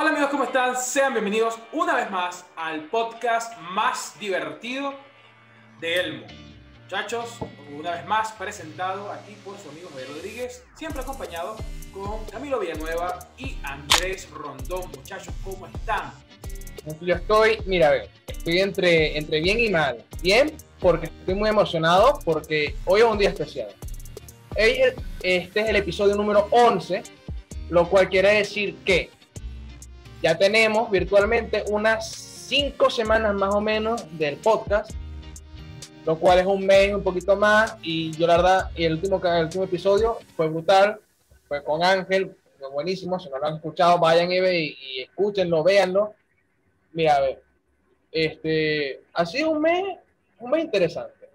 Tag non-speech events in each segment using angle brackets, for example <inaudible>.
Hola amigos, ¿cómo están? Sean bienvenidos una vez más al podcast más divertido de Elmo. Muchachos, una vez más presentado aquí por su amigo Javier Rodríguez, siempre acompañado con Camilo Villanueva y Andrés Rondón. Muchachos, ¿cómo están? Yo estoy, mira, ver, estoy entre, entre bien y mal. Bien, porque estoy muy emocionado, porque hoy es un día especial. Este es el episodio número 11, lo cual quiere decir que ya tenemos virtualmente unas cinco semanas más o menos del podcast, lo cual es un mes, un poquito más, y yo la verdad, el último, el último episodio fue brutal, fue con Ángel, fue buenísimo, si no lo han escuchado, vayan y, y, y escúchenlo, véanlo. Mira, a ver, este, ha sido un mes, un mes interesante.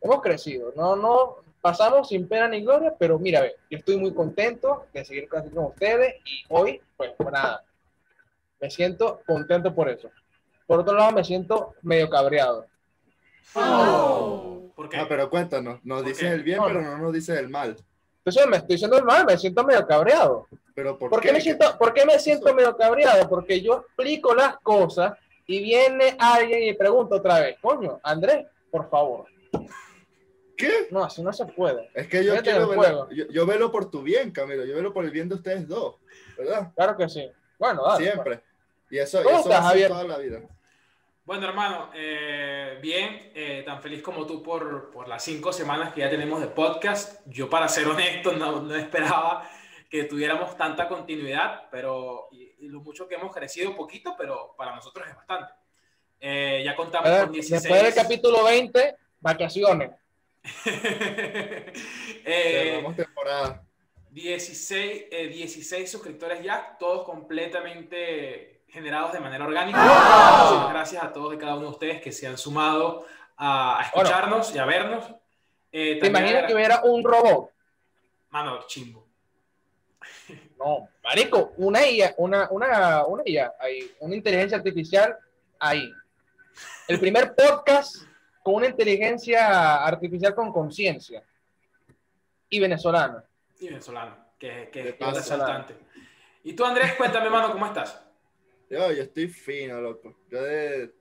Hemos crecido, no, no, pasamos sin pena ni gloria, pero mira, a ver, yo estoy muy contento de seguir con ustedes y hoy, pues nada, me siento contento por eso. Por otro lado, me siento medio cabreado. Oh. ¿Por qué? Ah, pero cuéntanos, nos dices el bien, pero no nos dices el mal. Entonces me estoy diciendo el mal, me siento medio cabreado. ¿Pero por, ¿Por qué? me siento, ¿Por qué me siento medio cabreado? Porque yo explico las cosas y viene alguien y pregunta otra vez, coño, Andrés, por favor. ¿Qué? No, así no se puede. Es que yo quiero verlo, yo, yo, velo por tu bien, Camilo, yo velo por el bien de ustedes dos, ¿verdad? Claro que sí. Bueno, dale, Siempre. Y eso, y eso estás, Javier? toda la vida. Bueno, hermano, eh, bien, eh, tan feliz como tú por, por, las cinco semanas que ya tenemos de podcast. Yo, para ser honesto, no, no esperaba que tuviéramos tanta continuidad, pero y, y, lo mucho que hemos crecido, poquito, pero para nosotros es bastante. Eh, ya contamos ver, con 16. Después del capítulo 20, vacaciones. <laughs> Cerramos temporada. 16, 16 suscriptores ya, todos completamente generados de manera orgánica. Wow. Gracias a todos y cada uno de ustedes que se han sumado a, a escucharnos bueno, y a vernos. Eh, ¿Te imaginas era... que hubiera un robot? Mano, chimbo. No, marico, una IA, una, una, una IA, ahí, una inteligencia artificial ahí. El primer podcast con una inteligencia artificial con conciencia. Y venezolana. Y venezolano, que, que, que es resaltante. Y tú, Andrés, cuéntame, hermano, ¿cómo estás? Yo, yo estoy fino, loco. Yo de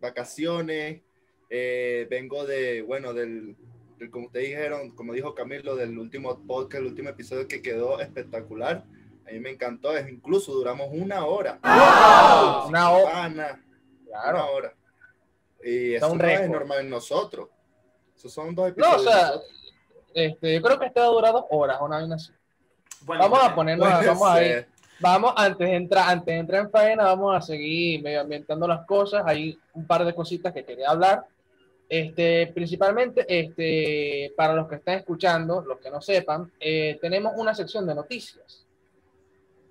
vacaciones, eh, vengo de, bueno, del, del, como ustedes dijeron, como dijo Camilo, del último podcast, el último episodio que quedó espectacular. A mí me encantó, es, incluso duramos una hora. ¡Wow! Una hora. Claro. Una hora. Y eso no es normal en nosotros. Esos son dos episodios. No, o sea, este, yo creo que este ha durado horas, una vez así. Bueno, vamos a ponernos, vamos a ir. Vamos, antes de, entrar, antes de entrar en faena, vamos a seguir medio ambientando las cosas. Hay un par de cositas que quería hablar. Este, principalmente, este, para los que están escuchando, los que no sepan, eh, tenemos una sección de noticias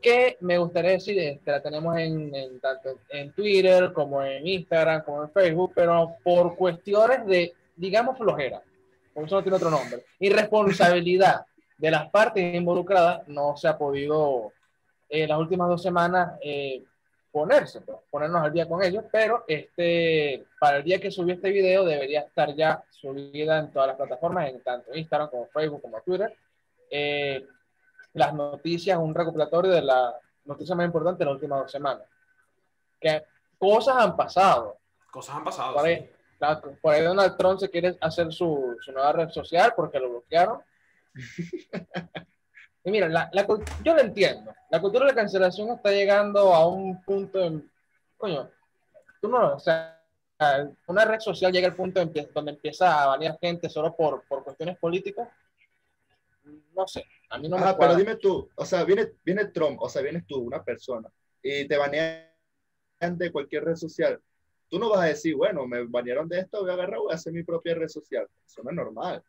que me gustaría decir, este, la tenemos en, en, tanto en Twitter como en Instagram, como en Facebook, pero por cuestiones de, digamos, flojera, por eso no tiene otro nombre, irresponsabilidad de las partes involucradas, no se ha podido eh, las últimas dos semanas eh, ponerse, pues, ponernos al día con ellos, pero este, para el día que subí este video debería estar ya subida en todas las plataformas, en tanto Instagram como Facebook como Twitter. Eh, las noticias, un recopilatorio de las noticias más importantes de las últimas dos semanas. Que cosas han pasado. Cosas han pasado. Por ahí, sí. por ahí Donald Trump se quiere hacer su, su nueva red social porque lo bloquearon. <laughs> y mira, la, la, yo lo entiendo. La cultura de la cancelación está llegando a un punto en, coño, tú no, o sea, una red social llega al punto en, donde empieza a banear gente solo por, por cuestiones políticas. No sé, a mí no Ajá, me pero dime tú, o sea, viene, viene Trump, o sea, vienes tú, una persona, y te banean de cualquier red social. Tú no vas a decir, bueno, me banearon de esto, voy a agarrar, voy a hacer mi propia red social. Eso no es normal.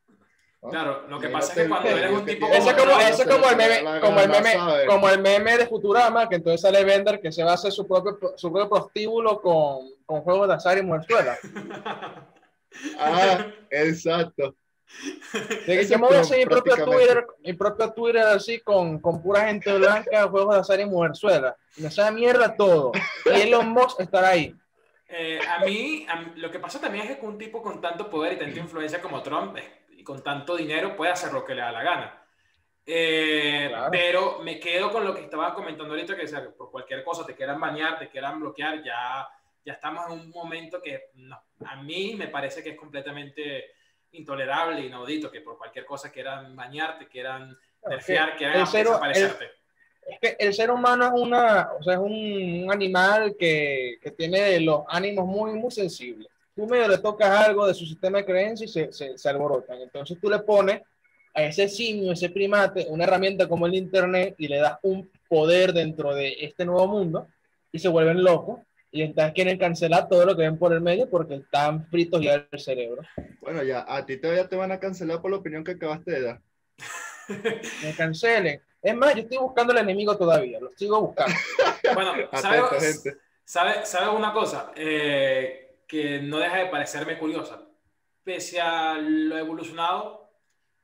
¿No? Claro, lo que y pasa es que cuando eres un tipo Eso es como, eso como, el meme, como, el meme, como el meme de Futurama, que entonces sale Bender que se va a hacer su propio, su propio prostíbulo con, con juegos de azar y muerzuela. <laughs> ah, exacto. De que yo me voy a hacer mi propio Twitter, mi propio Twitter así con, con pura gente blanca, <laughs> juegos de azar y mujerzuela. Me sabe mierda todo. Y Elon Musk estará ahí. Eh, a, mí, a mí, lo que pasa también es que un tipo con tanto poder y tanta influencia como Trump y con tanto dinero puede hacer lo que le da la gana. Eh, claro. Pero me quedo con lo que estaba comentando ahorita, que sea, por cualquier cosa te quieran bañar, te quieran bloquear, ya, ya estamos en un momento que a mí me parece que es completamente intolerable, inaudito, que por cualquier cosa quieran bañarte, quieran nerfear, quieran desaparecerte. es que el ser humano es, una, o sea, es un, animal que, que, tiene los ánimos muy, muy sensibles. Tú medio le tocas algo de su sistema de creencias y se, se, se alborotan. Entonces tú le pones a ese simio, ese primate, una herramienta como el Internet y le das un poder dentro de este nuevo mundo y se vuelven locos y entonces quieren cancelar todo lo que ven por el medio porque están fritos ya el cerebro. Bueno, ya, a ti todavía te van a cancelar por la opinión que acabaste de dar. <laughs> Me cancelen. Es más, yo estoy buscando el enemigo todavía, lo sigo buscando. bueno, <laughs> ¿sabes sabe, sabe una cosa? Eh, que no deja de parecerme curiosa. Pese a lo evolucionado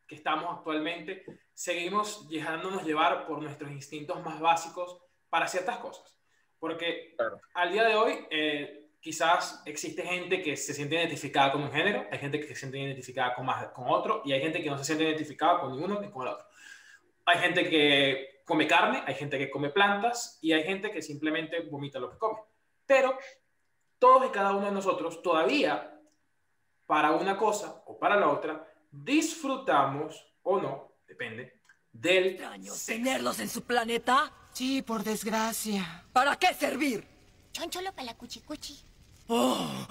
que estamos actualmente, seguimos dejándonos llevar por nuestros instintos más básicos para ciertas cosas. Porque al día de hoy, eh, quizás existe gente que se siente identificada con un género, hay gente que se siente identificada con, más, con otro, y hay gente que no se siente identificada con ninguno ni con el otro. Hay gente que come carne, hay gente que come plantas, y hay gente que simplemente vomita lo que come. Pero todos y cada uno de nosotros todavía, para una cosa o para la otra, disfrutamos o no, depende, del... tenerlos en su planeta? Sí, por desgracia. ¿Para qué servir? Choncholo para la cuchicuchi. Oh,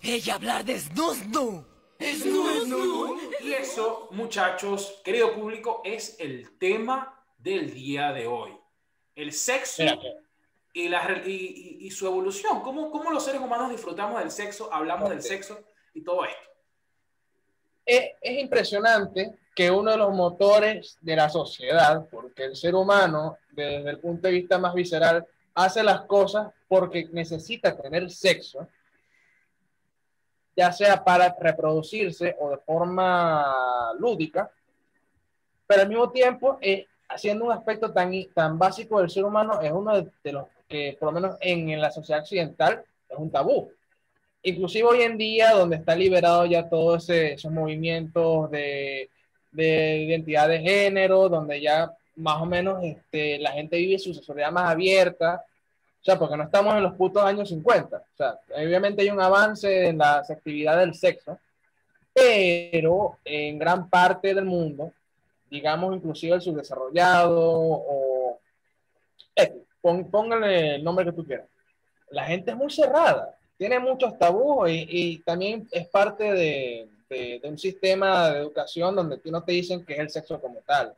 ella hablar desnudo. ¿Desnudo? Y eso, muchachos, querido público, es el tema del día de hoy. El sexo y, la, y, su evolución. ¿Cómo, ¿Cómo los seres humanos disfrutamos del sexo, hablamos del sexo y todo esto? Es, es impresionante que uno de los motores de la sociedad, porque el ser humano, desde el punto de vista más visceral, hace las cosas porque necesita tener sexo, ya sea para reproducirse o de forma lúdica, pero al mismo tiempo, eh, haciendo un aspecto tan, tan básico del ser humano, es uno de, los que, por lo menos en, en la sociedad occidental, es un tabú. Inclusive hoy en día, donde está liberado ya todos esos movimientos de de identidad de género, donde ya más o menos este, la gente vive su sexualidad más abierta, o sea, porque no estamos en los putos años 50, o sea, obviamente hay un avance en las actividades del sexo, pero en gran parte del mundo, digamos inclusive el subdesarrollado o... póngale el nombre que tú quieras. La gente es muy cerrada, tiene muchos tabús y también es parte de, de, un sistema de educación donde tú no te dicen que es el sexo como tal.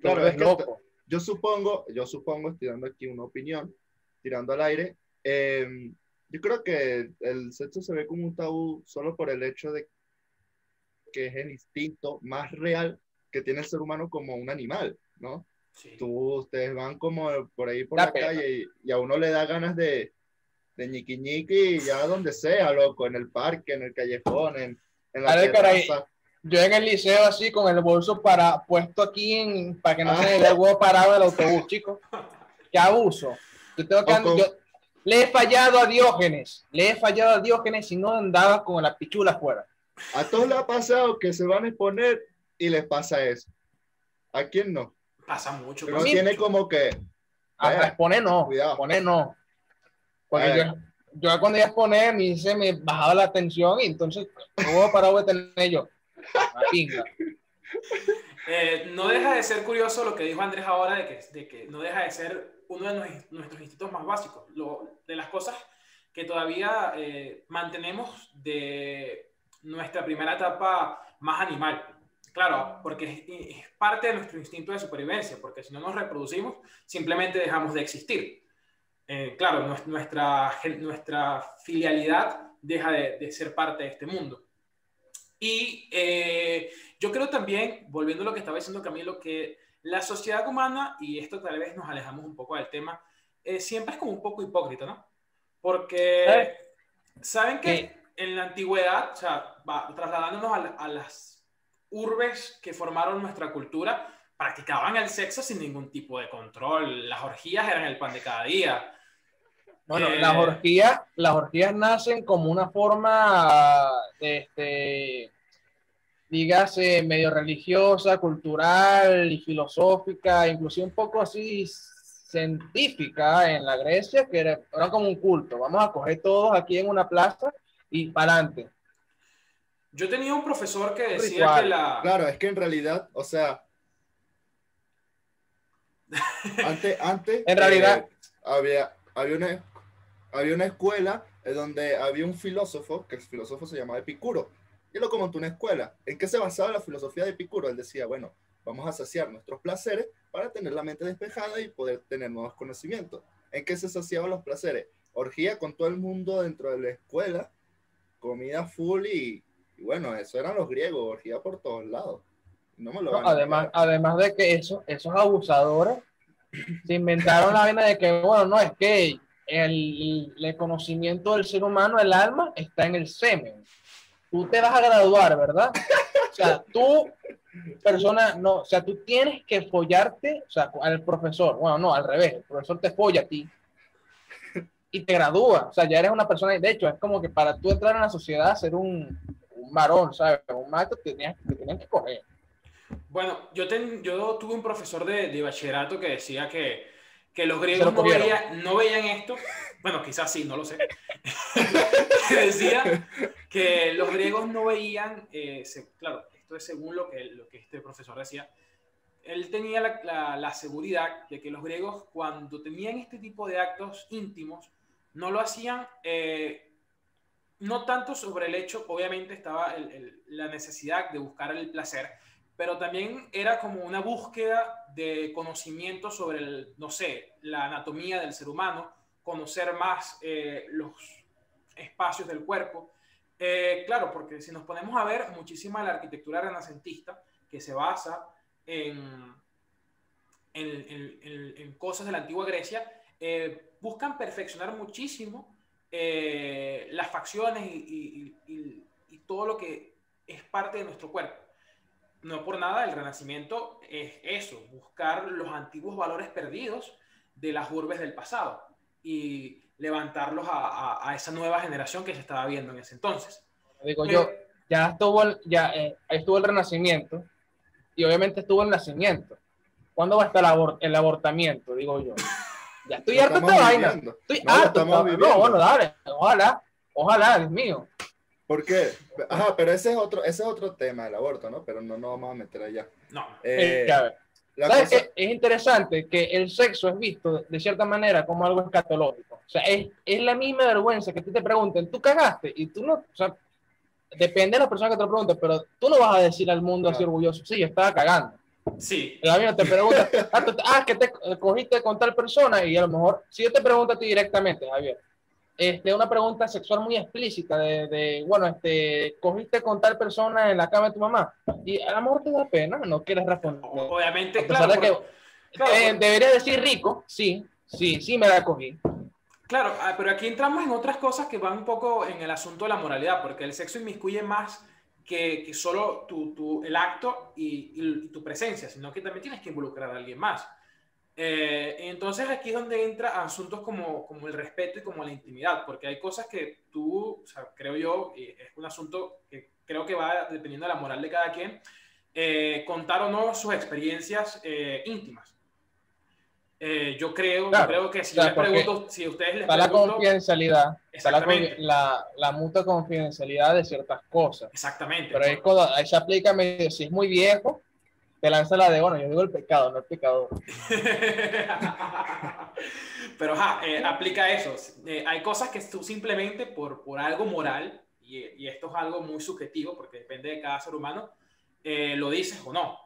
Claro, es loco. yo supongo, yo supongo, estoy dando aquí una opinión, tirando al aire, em, yo creo que el sexo se ve como un tabú solo por el hecho de que es el instinto más real que tiene el ser humano como un animal, ¿no? Tú, ustedes van como por ahí por la, calle y, a uno le da ganas de, de ñiqui ñiqui, ya donde sea, loco, en el parque, en el callejón, en, en la terraza. Yo en el liceo así con el bolso para puesto aquí en, para que no se me el huevo parado del autobús, <laughs> chicos. Qué abuso. Yo tengo que le he fallado a Diógenes, le he fallado a Diógenes y no andaba con la pichula afuera. A todos les ha pasado que se van a exponer y les pasa eso. ¿A quién no? Pasa mucho. Pero tiene como que... A exponer no, cuidado. exponer no. Porque yo, yo, cuando iba a poner, me, se me bajaba la tensión y entonces, ¿cómo para de tener yo? Eh, no deja de ser curioso lo que dijo Andrés ahora, de que, de que no deja de ser uno de nuestros institutos más básicos, lo, de las cosas que todavía eh, mantenemos de nuestra primera etapa más animal. Claro, porque es, es, parte de nuestro instinto de supervivencia, porque si no nos reproducimos, simplemente dejamos de existir. Eh, claro, nuestra, nuestra filialidad deja de, ser parte de este mundo. Y eh, yo creo también, volviendo a lo que estaba diciendo Camilo, que la sociedad humana, y esto tal vez nos alejamos un poco del tema, eh, siempre es como un poco hipócrita, ¿no? Porque saben que en la antigüedad, o sea, trasladándonos a, a las urbes que formaron nuestra cultura, practicaban el sexo sin ningún tipo de control. Las orgías eran el pan de cada día. Bueno, las, orgías, las orgías nacen como una forma este, dígase, medio religiosa, cultural y filosófica, inclusive un poco así científica en la Grecia, que era, como un culto. Vamos a coger todos aquí en una plaza y para adelante. Yo tenía un profesor que decía que la... Claro, es que en realidad, o sea, antes, antes <laughs> en realidad, eh, había, había, una, había una escuela donde había un filósofo, que el filósofo se llamaba Epicuro, y lo comentó una escuela. ¿En qué se basaba la filosofía de Epicuro? Él decía, bueno, vamos a saciar nuestros placeres para tener la mente despejada y poder tener nuevos conocimientos. ¿En qué se saciaban los placeres? Orgía con todo el mundo dentro de la escuela, comida full y, bueno, eso eran los griegos, orgía por todos lados. No me lo además, además de que eso, esos abusadores se inventaron la vaina de que, bueno, no, es que el, el, conocimiento del ser humano, el alma, está en el semen. Tú te vas a graduar, ¿verdad? O sea, tú, persona, no, o sea, tú tienes que follarte, o sea, al profesor, bueno, no, al revés, el profesor te folla a ti y te gradúa, o sea, ya eres una persona, de hecho, es como que para tú entrar en la sociedad, ser un, un varón, ¿sabes? Un macho, te tenías, te tenían que coger. Bueno, yo, yo tuve un profesor de, de bachillerato que decía que, que los griegos no, veían, no veían esto. Bueno, quizás sí, no lo sé. que <laughs> decía que los griegos no veían, eh, claro, esto es según lo que, lo que este profesor decía, él tenía la, la, seguridad de que los griegos cuando tenían este tipo de actos íntimos, no lo hacían, eh, no tanto sobre el hecho, obviamente estaba la necesidad de buscar el placer, pero también era como una búsqueda de conocimiento sobre, el, no sé, la anatomía del ser humano, conocer más eh, los espacios del cuerpo. Eh, claro, porque si nos ponemos a ver, muchísima la arquitectura renacentista, que se basa en, en, en, cosas de la antigua Grecia, eh, buscan perfeccionar muchísimo las facciones y, y, y todo lo que es parte de nuestro cuerpo no por nada el renacimiento es eso, buscar los antiguos valores perdidos de las urbes del pasado y levantarlos a, esa nueva generación que se estaba viendo en ese entonces. Digo yo, ya estuvo, el, ya, eh, estuvo el renacimiento y obviamente estuvo el nacimiento. ¿Cuándo va a estar el, abortamiento? Digo yo. Ya estoy harto de esta vaina. Estoy harto. No, bueno, dale, ojalá, ojalá, Dios mío. ¿Por qué? Ajá, pero ese es otro, ese es otro tema del aborto, ¿no? Pero no nos vamos a meter allá. No. Eh, es, interesante que el sexo es visto de cierta manera como algo escatológico. O sea, es, es la misma vergüenza que tú te pregunten, ¿tú cagaste? Y tú no, o sea, depende de la persona que te lo pregunte, pero tú no vas a decir al mundo así orgulloso, sí, yo estaba cagando. Sí. La misma te pregunta, ah, ah, que te cogiste con tal persona y a lo mejor, si yo te pregunto a ti directamente, Javier, este, una pregunta sexual muy explícita de, bueno, este, cogiste con tal persona en la cama de tu mamá y a lo mejor te da pena, no quieres responder. Obviamente, claro. Eh, debería decir rico, sí, sí, sí me la cogí. Claro, ah, pero aquí entramos en otras cosas que van un poco en el asunto de la moralidad, porque el sexo inmiscuye más que, que solo tu, tu, el acto y, y, tu presencia, sino que también tienes que involucrar a alguien más. Eh, entonces aquí es donde entra asuntos como, como el respeto y como la intimidad, porque hay cosas que tú, o sea, creo yo, y es un asunto que creo que va dependiendo de la moral de cada quien, eh, contar o no sus experiencias eh, íntimas. Yo creo, creo que si les pregunto, si ustedes les está la confidencialidad, está la, la, mutua confidencialidad de ciertas cosas. Exactamente. Pero ahí, ahí se aplica, si es muy viejo, te lanza la de, bueno, yo digo el pecado, no el pecador. <laughs> Pero ja, eh, aplica eso. Eh, hay cosas que tú simplemente por, por algo moral, y, y, esto es algo muy subjetivo porque depende de cada ser humano, eh, lo dices o no.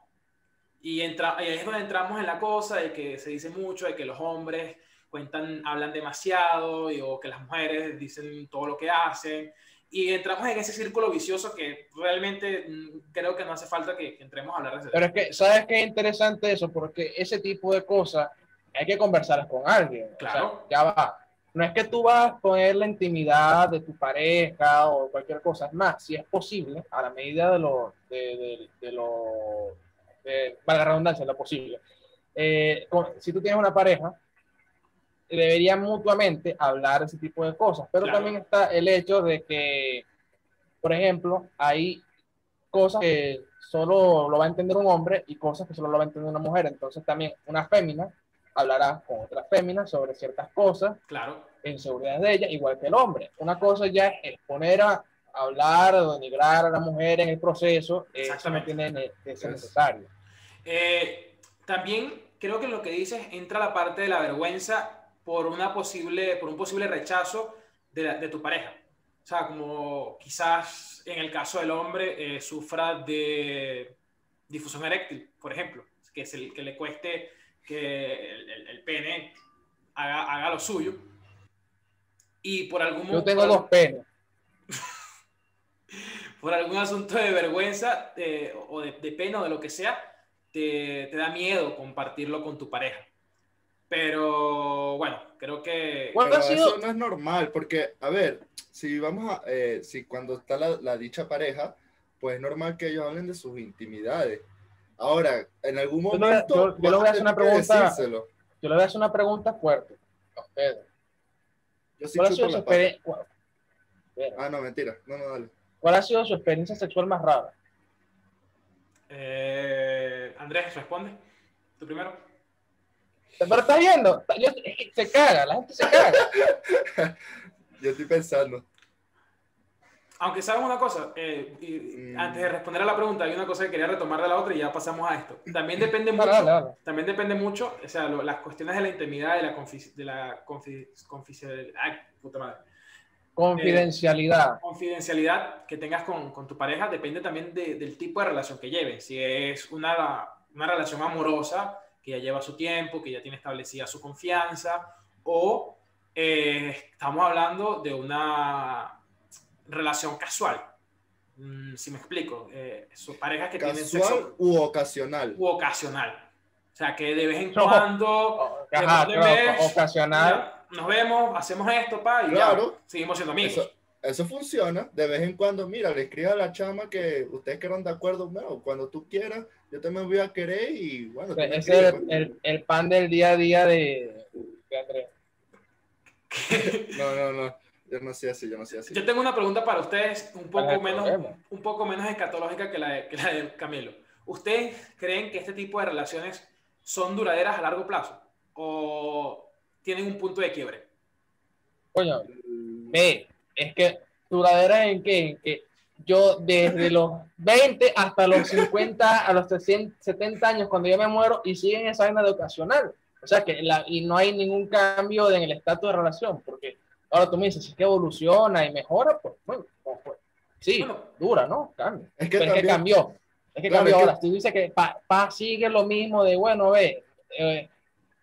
Y, entra, y ahí es donde entramos en la cosa de que se dice mucho de que los hombres cuentan, hablan demasiado y, o que las mujeres dicen todo lo que hacen y entramos en ese círculo vicioso que realmente mm, creo que no hace falta que, entremos a hablar de eso. Pero es que, ¿sabes qué es interesante eso? Porque ese tipo de cosas hay que conversar con alguien. Claro. ya va. No es que tú vas a poner la intimidad de tu pareja o cualquier cosa. Es más, si es posible, a la medida de lo, de, de, lo, para la redundancia, lo posible. Eh, si tú tienes una pareja, deberían mutuamente hablar ese tipo de cosas. Pero también está el hecho de que, por ejemplo, hay cosas que solo lo va a entender un hombre y cosas que solo lo va a entender una mujer. Entonces también una fémina hablará con otras féminas sobre ciertas cosas, claro. en seguridad de ella, igual que el hombre. Una cosa ya es poner a hablar o denigrar a la mujer en el proceso, eso no tiene que ser necesario. Eh, también creo que lo que dices entra la parte de la vergüenza por, una posible, por un posible rechazo de, de tu pareja. O sea, como quizás en el caso del hombre eh, sufra de difusión eréctil, por ejemplo, que, es el, que le cueste que el, pene haga, haga, lo suyo. Y por algún Yo tengo dos penes. <laughs> por algún asunto de vergüenza eh, o de, de, pena o de lo que sea, te, te, da miedo compartirlo con tu pareja. Pero bueno, creo que... Bueno, eso no es normal, porque, a ver, si vamos a, eh, si cuando está la, la, dicha pareja, pues es normal que ellos hablen de sus intimidades. Ahora, en algún momento... Yo, yo, le voy a hacer una pregunta... Yo le voy a hacer una pregunta fuerte a ustedes. Yo sí chupo la pata. Ah, no, mentira. No, no, dale. ¿Cuál ha sido su experiencia sexual más rara? Eh, Andrés, responde. Tú primero. Pero estás viendo, se caga, la gente se caga. <laughs> Yo estoy pensando. Aunque saben una cosa, eh, y, mm. antes de responder a la pregunta, hay una cosa que quería retomar de la otra y ya pasamos a esto. También <laughs> depende mucho, también depende mucho, o sea, lo, las cuestiones de la intimidad, de la, confi, de la confi, ay, puta madre. Confidencialidad. Eh, confidencialidad que tengas con, con, tu pareja depende también de, del tipo de relación que lleves. Si es una, una relación amorosa, que ya lleva su tiempo, que ya tiene establecida su confianza, o eh, estamos hablando de una relación casual. Mm, si me explico, eh, son parejas que casual tienen sexo. u ocasional. U ocasional. O sea, que de vez en cuando. Ajá, de vez, ocasional. Nos vemos, hacemos esto, pa, y claro, ya, seguimos siendo amigos. Eso, eso, funciona. De vez en cuando, mira, le escribo a la chama que ustedes quedan de acuerdo. Bueno, cuando tú quieras, yo también voy a querer y bueno. Ese es el, el, el, pan del día a día de, de Andrés. no, no, no. Yo no sé así, yo no sé así. Yo tengo una pregunta para ustedes, un poco, menos, un poco menos escatológica que la, de, que la de Camilo. ¿Ustedes creen que este tipo de relaciones son duraderas a largo plazo? ¿O tienen un punto de quiebre? Coño, ve, es que duraderas en qué? En que yo desde los 20 hasta los 50, a los 70 años, cuando yo me muero, y siguen esa vaina de ocasional. O sea, que la, y no hay ningún cambio en el estatus de relación, porque ahora tú me dices, es que evoluciona y mejora, pues, bueno, pues, sí, dura, ¿no? Cambia. Es que, Pero es que cambió. Es que claro, cambió. Es que... Ahora, tú dices que pa, pa, sigue lo mismo de, bueno, ve, eh,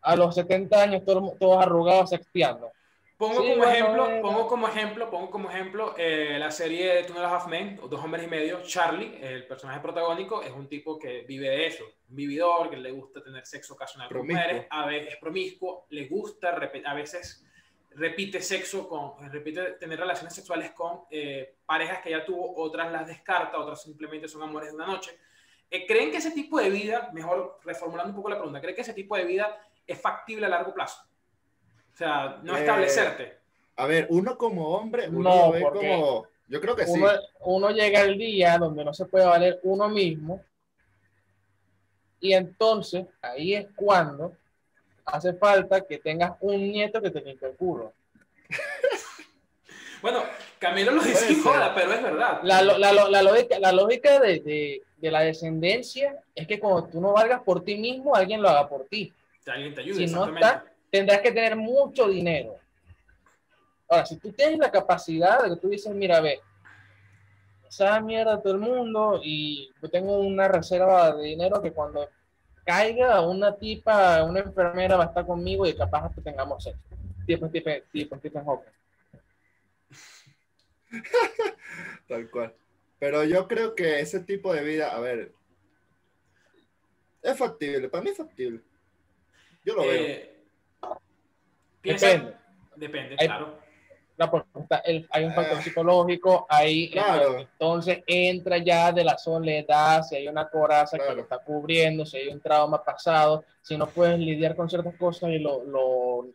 a los 70 años todos, todos arrugados sexteando. Pongo, sí, como bueno, ejemplo, eh, pongo como ejemplo, pongo como ejemplo eh, la serie de Two and a Half Men, Dos Hombres y Medio. Charlie, el personaje protagónico, es un tipo que vive de eso. Un vividor, que le gusta tener sexo ocasional con mujeres, a veces es promiscuo, le gusta, a veces repite sexo con, repite tener relaciones sexuales con eh, parejas que ya tuvo, otras las descarta, otras simplemente son amores de una noche. Eh, ¿Creen que ese tipo de vida, mejor reformulando un poco la pregunta, ¿creen que ese tipo de vida es factible a largo plazo? O sea, no eh, establecerte. A ver, uno como hombre, uno no, ve como. Yo creo que uno, sí. Uno llega al día donde no se puede valer uno mismo. Y entonces, ahí es cuando hace falta que tengas un nieto que te limpie el culo. <laughs> bueno, Camilo lo dice joda, pero es verdad. La, la, la, lógica, la lógica de, de, de, la descendencia es que cuando tú no valgas por ti mismo, alguien lo haga por ti. Alguien te ayude, si no está, tendrás que tener mucho dinero. Ahora, si tú tienes la capacidad de que tú dices, mira, ve, esa mierda todo el mundo y yo tengo una reserva de dinero que cuando caiga una tipa, una enfermera va a estar conmigo y capaz que tengamos sexo. Tipo, tipo, tipo, tipo Hawking. <laughs> Tal cual. Pero yo creo que ese tipo de vida, a ver, es factible, para mí es factible. Yo lo eh, veo. Piensa, depende. Depende, hay, claro. No, el, hay un factor uh, psicológico, ahí claro. entonces entra ya de la soledad, si hay una coraza claro. que lo está cubriendo, si hay un trauma pasado, si no puedes lidiar con ciertas cosas y lo, lo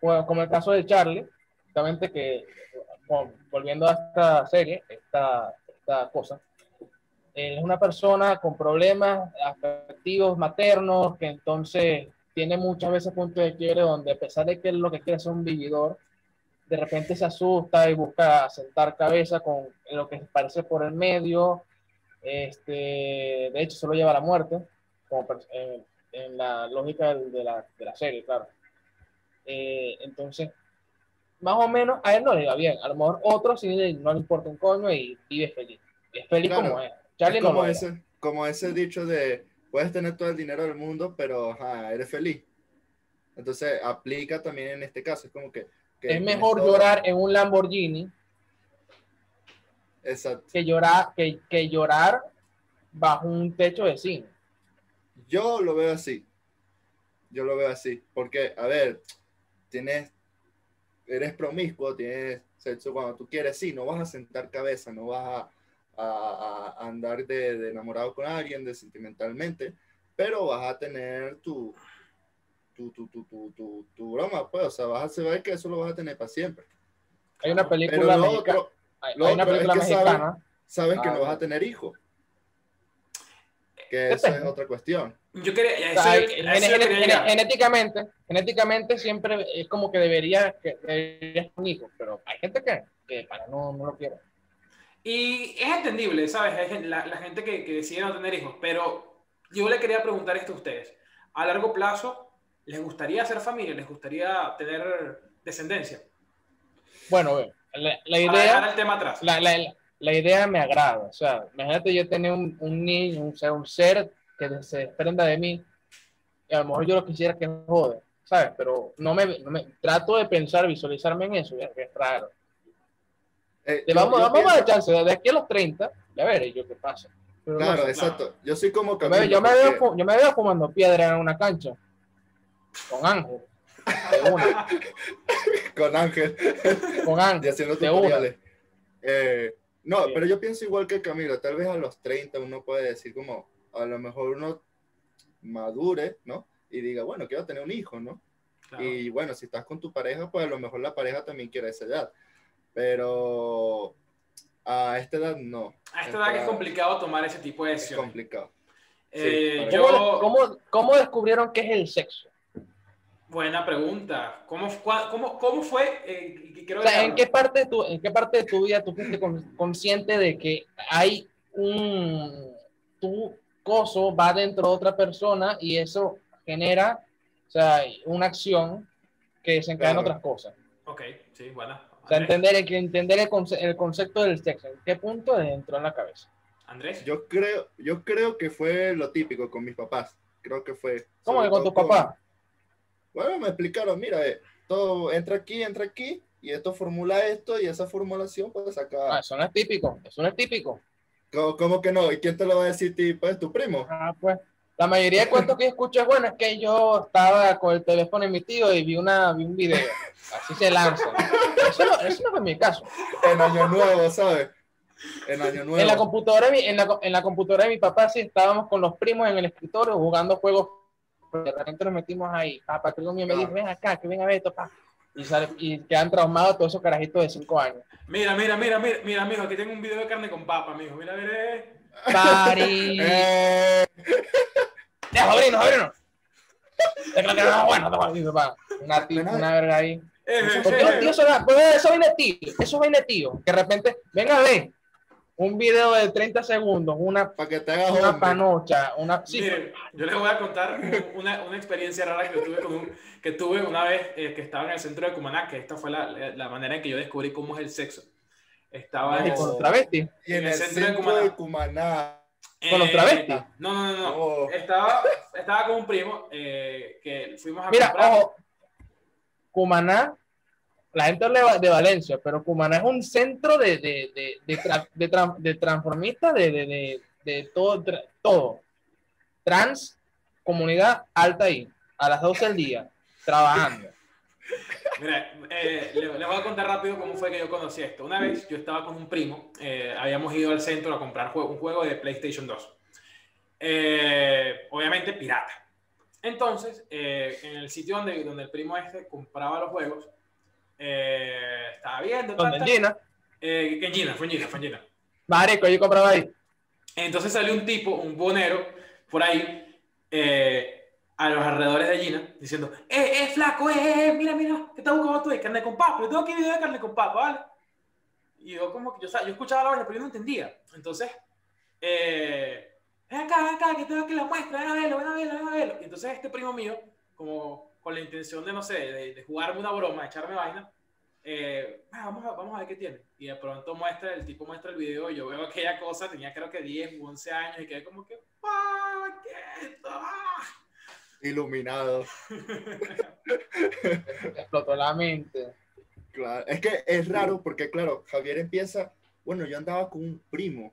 bueno, como el caso de Charlie, justamente que, bueno, volviendo a esta serie, esta, esta cosa, es una persona con problemas afectivos maternos que entonces tiene muchas veces puntos de quiebre donde a pesar de que lo que quiere es un vividor, de repente se asusta y busca sentar cabeza con lo que parece por el medio. Este, de hecho, se lo lleva a la muerte, como en, la lógica de la, de la serie, claro. Eh, entonces, más o menos a él no le va bien. A lo mejor otro sí no le importa un coño y vive feliz. Es feliz como es. Charlie como, ese, como ese dicho de puedes tener todo el dinero del mundo, pero eres feliz. Entonces aplica también en este caso. Es como que es mejor llorar en un Lamborghini Que, llorar, que, llorar bajo un techo de cine. Yo lo veo así. Yo lo veo así. Porque, a ver, tienes, eres promiscuo, tienes sexo cuando tú quieres, sí, no vas a sentar cabeza, no vas a, andar de, enamorado con alguien, de sentimentalmente, pero vas a tener tu, tu, tu, tu, tu, tu, broma, pues, o sea, vas a ver que eso lo vas a tener para siempre. Hay una película mexicana. Hay, una película mexicana. Sabes, que no vas a tener hijos. Que esa es otra cuestión. Yo quería, genéticamente, genéticamente siempre es como que debería que debería un hijo, pero hay gente que, que para no, no lo quiere. Y es entendible, ¿sabes? La, la gente que, que decide no tener hijos, pero yo le quería preguntar esto a ustedes. A largo plazo, ¿Les gustaría hacer familia? ¿Les gustaría tener descendencia? Bueno, la, la idea... el tema atrás. La, la, la, idea me agrada. O sea, imagínate yo tener un, un niño, un ser, un ser que se desprenda de mí y a lo mejor yo lo quisiera que jode, ¿sabes? Pero no me, no me trato de pensar, visualizarme en eso, ya que es raro. Eh, vamos, vamos a dar chance, de aquí a los 30, ya veré yo qué pasa. claro, exacto. Yo soy como Camilo, yo, me, veo, yo me veo fumando piedra en una cancha. Con Ángel. <laughs> con Ángel. Con Ángel. Y haciendo tutoriales. Eh, no, pero yo pienso igual que Camilo. Tal vez a los 30 uno puede decir como, a lo mejor uno madure, ¿no? Y diga, bueno, quiero tener un hijo, ¿no? Y bueno, si estás con tu pareja, pues a lo mejor la pareja también quiere esa edad. Pero a esta edad no. A esta, edad, es complicado tomar ese tipo de decisiones. Es complicado. Eh, yo... ¿Cómo, ¿Cómo, descubrieron qué es el sexo? Buena pregunta. ¿Cómo, cómo, cómo fue? Eh, ¿en, qué parte de tu, ¿En qué parte de tu vida tú fuiste consciente de que hay un... tu coso va dentro de otra persona y eso genera o sea, una acción que desencadena otras cosas? Ok, sí, buena. O sea, entender, entender el, el, concepto del sexo. ¿En qué punto entró en la cabeza? Andrés. Yo creo, yo creo que fue lo típico con mis papás. Creo que fue. ¿Cómo que con tu papá? Bueno, me explicaron, mira, eh, todo entra aquí, entra aquí, y esto formula esto, y esa formulación puede sacar. Ah, eso no es típico, eso no es típico. ¿Cómo, que no? ¿Y quién te lo va a decir ti? Pues tu primo. Ah, pues. La mayoría de cuentos que escucho es bueno, es que yo estaba con el teléfono en mi tío y vi, una, vi un video. Así se lanza. Eso no, eso no fue mi caso. En Año Nuevo, ¿sabes? En Año Nuevo. En la computadora, en la, en la computadora de mi papá sí estábamos con los primos en el escritorio jugando juegos de repente nos metimos ahí. Papá, que me dijo, ven acá, que ven a ver esto, pa. Y, sale, y quedan traumados todos esos carajitos de 5 años. Mira, mira, mira, mira, mira, mijo, aquí tengo un video de carne con papa, mijo. Mira, mira. Eh. Sobrino. No, bueno, no, una, una verga ahí. Eh, Porque eh, tío, eso, pues, eso viene tío, eso viene tío. Que de repente, venga a ver, un video de 30 segundos, una, Para que te hagas una panocha, una... Sí, yo les voy a contar una, una experiencia rara que tuve, con un, que tuve una vez eh, que estaba en el centro de Cumaná, que esta fue la, la, manera en que yo descubrí cómo es el sexo. Estaba en, con travesti. Y en, el, centro, de Cumaná. ¿Con los travestis? No, no, no, no. Oh. Estaba, estaba con un primo eh, que fuimos a Mira, ojo, Cumaná la gente habla de Valencia, pero Cumaná es un centro de, de, de, de, de transformistas de, de, todo, todo. Trans, comunidad alta ahí, a las 12 del día, trabajando. Mira, eh, les, voy a contar rápido cómo fue que yo conocí esto. Una vez yo estaba con un primo, eh, habíamos ido al centro a comprar un juego de PlayStation 2. Eh, obviamente pirata. Entonces, en el sitio donde, donde el primo este compraba los juegos, eh, estaba viendo. ¿Dónde? ¿En Gina? Eh, en Gina, fue en Gina, fue en Gina. Marico, yo compraba ahí. Entonces salió un tipo, un bonero, por ahí, eh, a los alrededores de Gina, diciendo, ¡eh, eh, flaco, eh, eh, mira, mira, ¿qué estás buscando tú? Carne con papa, yo tengo aquí video de carne con papa, ¿vale? Y yo como que, yo, yo escuchaba la vaina, pero yo no entendía. Entonces, eh, ven acá, ven acá, que tengo aquí la muestra, ven a verlo, ven a verlo, ven a verlo. Y entonces este primo mío, como con la intención de, no sé, de, de jugarme una broma, de echarme vaina, eh, ah, vamos, a, vamos a ver qué tiene. Y de pronto muestra, el tipo muestra el video, yo veo aquella cosa, tenía creo que 10 u 11 años, y quedé como que, ¡ah, qué esto! Iluminado. <laughs> Explotó la mente. Claro, es que es raro porque, claro, Javier empieza, bueno, yo andaba con un primo.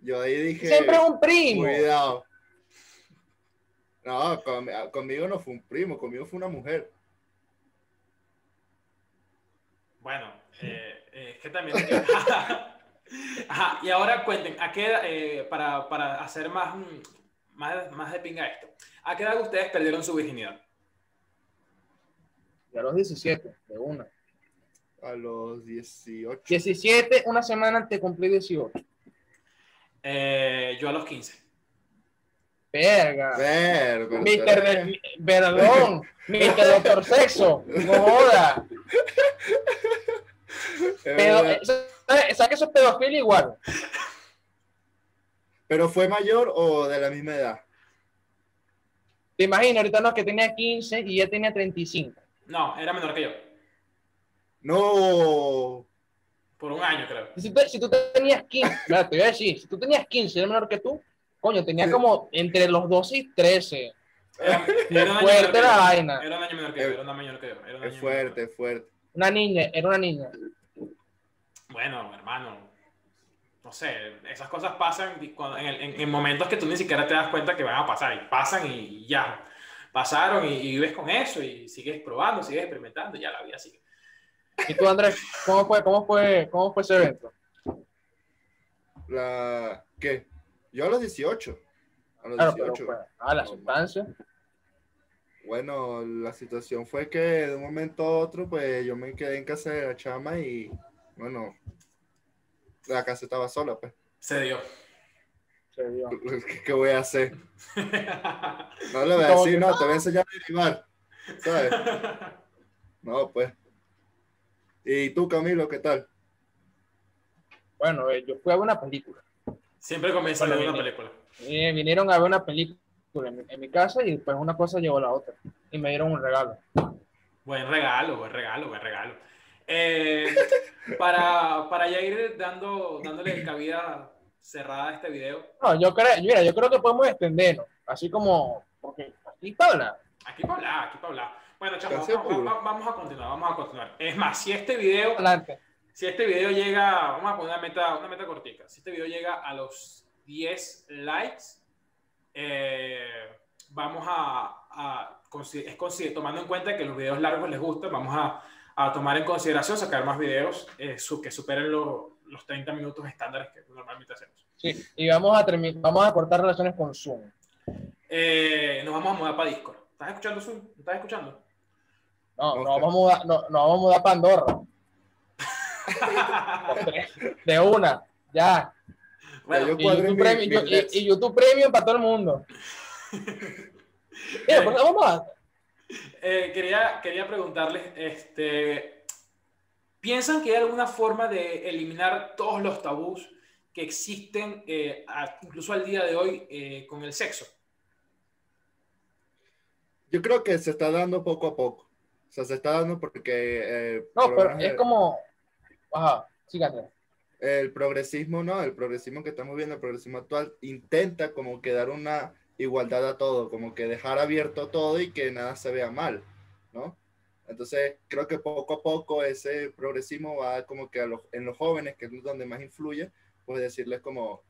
Yo ahí dije... Siempre un primo. Cuidado. No, conmigo no fue un primo, conmigo fue una mujer. Bueno, eh, eh, es que también... <laughs> Ajá, y ahora cuenten, ¿a qué, eh, para, para, hacer más, más, más de pinga esto, ¿a qué edad ustedes perdieron su virginidad? a los 17, de una. A los 18. 17, una semana antes de cumplir 18. Eh, yo a los 15. Verga. Verga. Mister, perdón. Mister Doctor Sexo. No joda. Pero, ¿sabes que eso es pedofilia igual? ¿Pero fue mayor o de la misma edad? Te imaginas, ahorita no, que tenía 15 y ya tenía 35. No, era menor que yo. No. Por un año, creo. Si, si tú tenías 15, <laughs> te voy a decir, si tú tenías 15 era menor que tú, coño, tenía como entre los 12 y 13. Era, <laughs> era fuerte la vaina. Era un año menor que yo, era un año menor que yo. Era un Es año fuerte, menor es fuerte. Una niña, era una niña. Bueno, hermano. No sé, esas cosas pasan cuando- en, el- en- en momentos que tú ni siquiera te das cuenta que van a pasar. Y pasan y ya. Pasaron y, y vives con eso y sigues probando, sigues experimentando y ya la vida sigue. ¿Y tú, Andrés, cómo fue, cómo fue, cómo fue ese evento? La... ¿Qué? Yo a los 18. A los Claro, pero 18. fue, ah, la No, sustancia. Bueno, la situación fue que de un momento a otro, pues yo me quedé en casa de la chama y, bueno, la casa estaba sola, pues. Se dio. Se dio. <laughs> ¿Qué, qué voy a hacer? <laughs> No le voy a decir, no, te voy a enseñar a derivar, ¿sabes? <laughs> No, pues. ¿Y tú, Camilo, qué tal? Bueno, eh, yo fui a ver una película. Siempre comienza Bueno, con una película. Eh, vinieron a ver una película en mi, en mi casa y pues una cosa llevó a la otra. Y me dieron un regalo. Buen regalo, buen regalo, buen regalo. Eh, para, para ya ir dando, dándole cabida cerrada a este video, No, yo creo, mira, yo creo que podemos extendernos. Así como, porque aquí para hablar. aquí para hablar, aquí para hablar. Bueno, chavos, ¿Estás vamos, vamos- vamos a continuar, vamos a continuar. Es más, si este video, Adelante. si este video llega, vamos a poner una meta, una meta cortica. Si este video llega a los 10 likes, eh, vamos a, a consi- es consi- tomando en cuenta que los videos largos les gustan, vamos a, a tomar en consideración sacar más videos eh, su- que superen lo- los 30 minutos estándares que normalmente hacemos. Sí, y vamos a terminar, vamos a cortar relaciones con Zoom. Eh, nos vamos a mudar para Discord. ¿Estás escuchando Zoom? ¿Estás escuchando? No, Ok. no vamos a mudar, no, no vamos a mudar para Andorra. <laughs> De una, ya. Bueno, Y YouTube, mi- Premium, mi yo- y- flex. y YouTube Premium para todo el mundo. <laughs> Mira, pues, vamos a, Eh, quería, quería preguntarles, este, ¿piensan que hay alguna forma de eliminar todos los tabús que existen eh, a- incluso al día de hoy eh, con el sexo? Yo creo que se está dando poco a poco. O sea, se está dando porque eh, no, por pero es el- como, ajá, síganme. el progresismo, ¿no? El progresismo que estamos viendo, el progresismo actual, intenta como que dar una igualdad a todo, como que dejar abierto todo y que nada se vea mal, ¿no? Entonces, creo que poco a poco ese progresismo va como que a los, en los jóvenes, que es donde más influye, pues decirles como,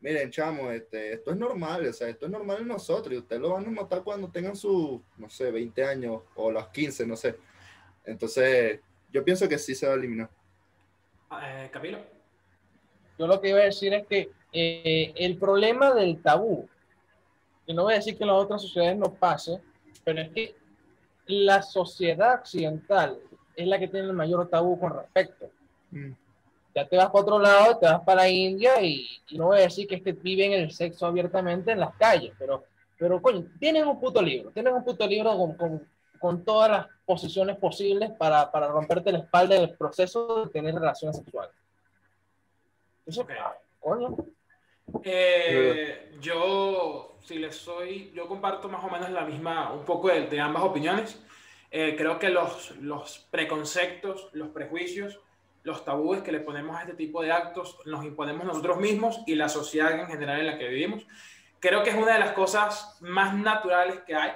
miren, chamo, este, esto es normal, o sea, esto es normal en nosotros y ustedes lo van a notar cuando tengan sus, no sé, 20 años o los 15, no sé. Entonces, yo pienso que sí se va a eliminar. Eh, Camilo. Yo lo que iba a decir es que eh, el problema del tabú, y no voy a decir que en las otras sociedades no pase, pero es que la sociedad occidental es la que tiene el mayor tabú con respecto. Mm. ya te vas para otro lado, te vas para la India y, no voy a decir que es que viven el sexo abiertamente en las calles, pero, pero coño, tienen un puto libro, tienen un puto libro con, con, con todas las posiciones posibles para, para, romperte la espalda del proceso de tener relaciones sexuales. Eso, coño. Eh, yo, si les soy, yo comparto más o menos la misma, un poco de, de ambas opiniones. Eh, creo que los, los preconceptos, los prejuicios, los tabúes que le ponemos a este tipo de actos nos imponemos nosotros mismos y la sociedad en general en la que vivimos. Creo que es una de las cosas más naturales que hay,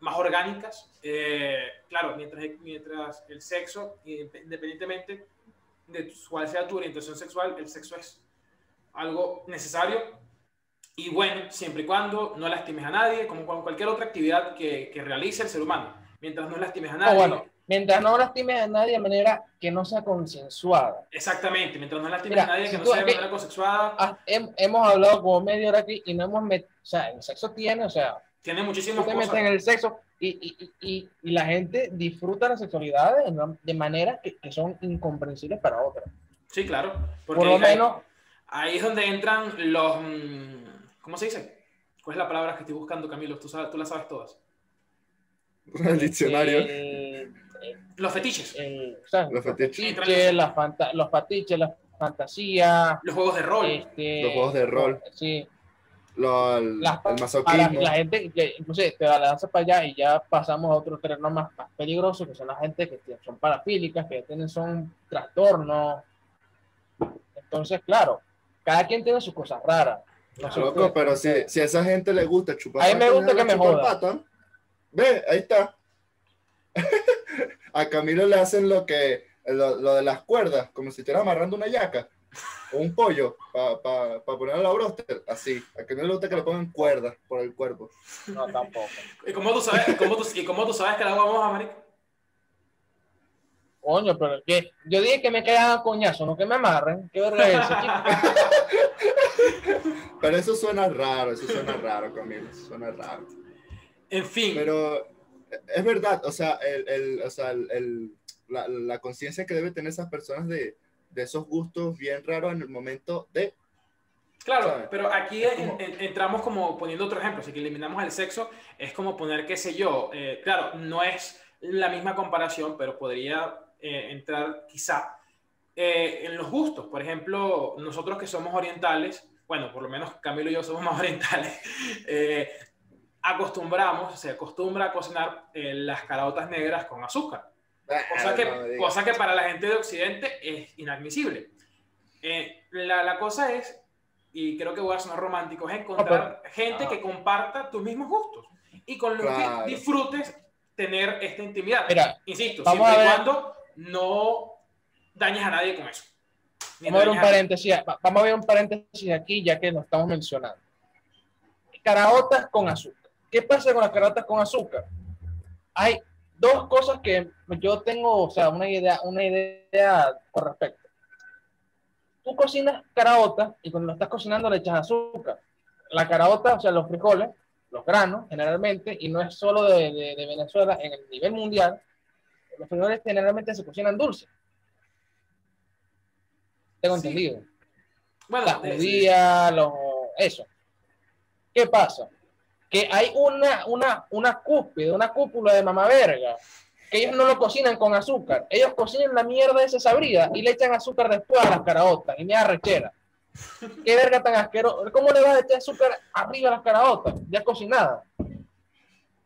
más orgánicas. Eh, claro, mientras, mientras el sexo, independientemente de cuál sea tu orientación sexual, el sexo es algo necesario y bueno, siempre y cuando no lastimes a nadie, como cualquier otra actividad que, que realice el ser humano. Mientras no lastimes a nadie, Mientras no lastimes a nadie de manera que no sea consensuada. Exactamente, mientras no lastimes a nadie que no sea de manera consensuada. hemos hablado como media hora aquí y no hemos metido, o sea, el sexo tiene, o sea, tiene muchísimas cosas. metes en el sexo y, y, y, y, la gente disfruta la sexualidad de, de maneras que, que, son incomprensibles para otras. Sí, claro. Por lo menos. Ahí es donde entran los. Mm, ¿Cómo se dice? ¿Cuál es la palabra que estoy buscando, Camilo? Tú, sabes, tú la sabes todas. <laughs> El diccionario. Eh, los fetiches. Eh, los fetiches. las los fetiches, las fantasías. Los juegos de rol. Este, los juegos de rol. Sí. Lo, el, masoquismo. La, gente, que, incluso te lanza para allá y ya pasamos a otro terreno más, más peligroso, que son la gente que son parafílicas, que tienen son trastornos. Entonces, claro, cada quien tiene sus cosas raras. No pero si, si, a esa gente le gusta chupar. A mí me gusta que me joda. ve, ahí está. <laughs> a Camilo le hacen lo que lo, de las cuerdas, como si estuviera amarrando una yaca o un pollo para pa, pa ponerlo a la broster, así. A Camilo le gusta que le pongan cuerdas por el cuerpo. No, tampoco. ¿Y cómo tú sabes, cómo tú, y cómo tú sabes que la vamos a marico? Coño, pero que yo dije que me quedan coñazo, no que me amarren. ¿Qué verga es <laughs> Pero eso suena raro, eso suena raro, Camilo, eso suena raro. En fin. Pero es verdad, o sea, el, el, o sea, el, la, la conciencia que debe tener esas personas de, de, esos gustos bien raros en el momento de... Claro, pero aquí entramos como poniendo otro ejemplo, si que eliminamos el sexo, es como poner, qué sé yo, eh, claro, no es la misma comparación, pero podría eh, entrar quizá eh, en los gustos. Por ejemplo, nosotros que somos orientales, bueno, por lo menos Camilo y yo somos <laughs> más orientales, acostumbramos, se acostumbra a cocinar eh, las caraotas negras con azúcar. Ah, cosa, que, cosa que para la gente de Occidente es inadmisible. Eh, la, la, cosa es, y creo que voy a sonar romántico, es encontrar gente ah. que comparta tus mismos gustos y con los que disfrutes tener esta intimidad. Insisto, siempre y cuando no dañes a nadie con eso. Vamos a, ver un paréntesis, vamos a ver un paréntesis aquí, ya que lo estamos mencionando. Caraotas con azúcar. ¿Qué pasa con las caraotas con azúcar? Hay dos cosas que yo tengo, o sea, una idea, una idea con respecto. Tú cocinas caraotas y cuando lo estás cocinando le echas azúcar. La caraota, o sea, los frijoles, los granos, generalmente, y no es solo de, de, Venezuela, en el nivel mundial, los frijoles generalmente se cocinan dulces. Tengo entendido. Bueno, las judías, los, eso. ¿Qué pasa? que hay una, una, una cúspide, una cúpula de mamá verga, que ellos no lo cocinan con azúcar, ellos cocinan la mierda de esa sabrida y le echan azúcar después a las caraotas y me arrechera. Qué verga tan asqueroso. ¿Cómo le vas a echar azúcar arriba a las caraotas? Ya cocinada.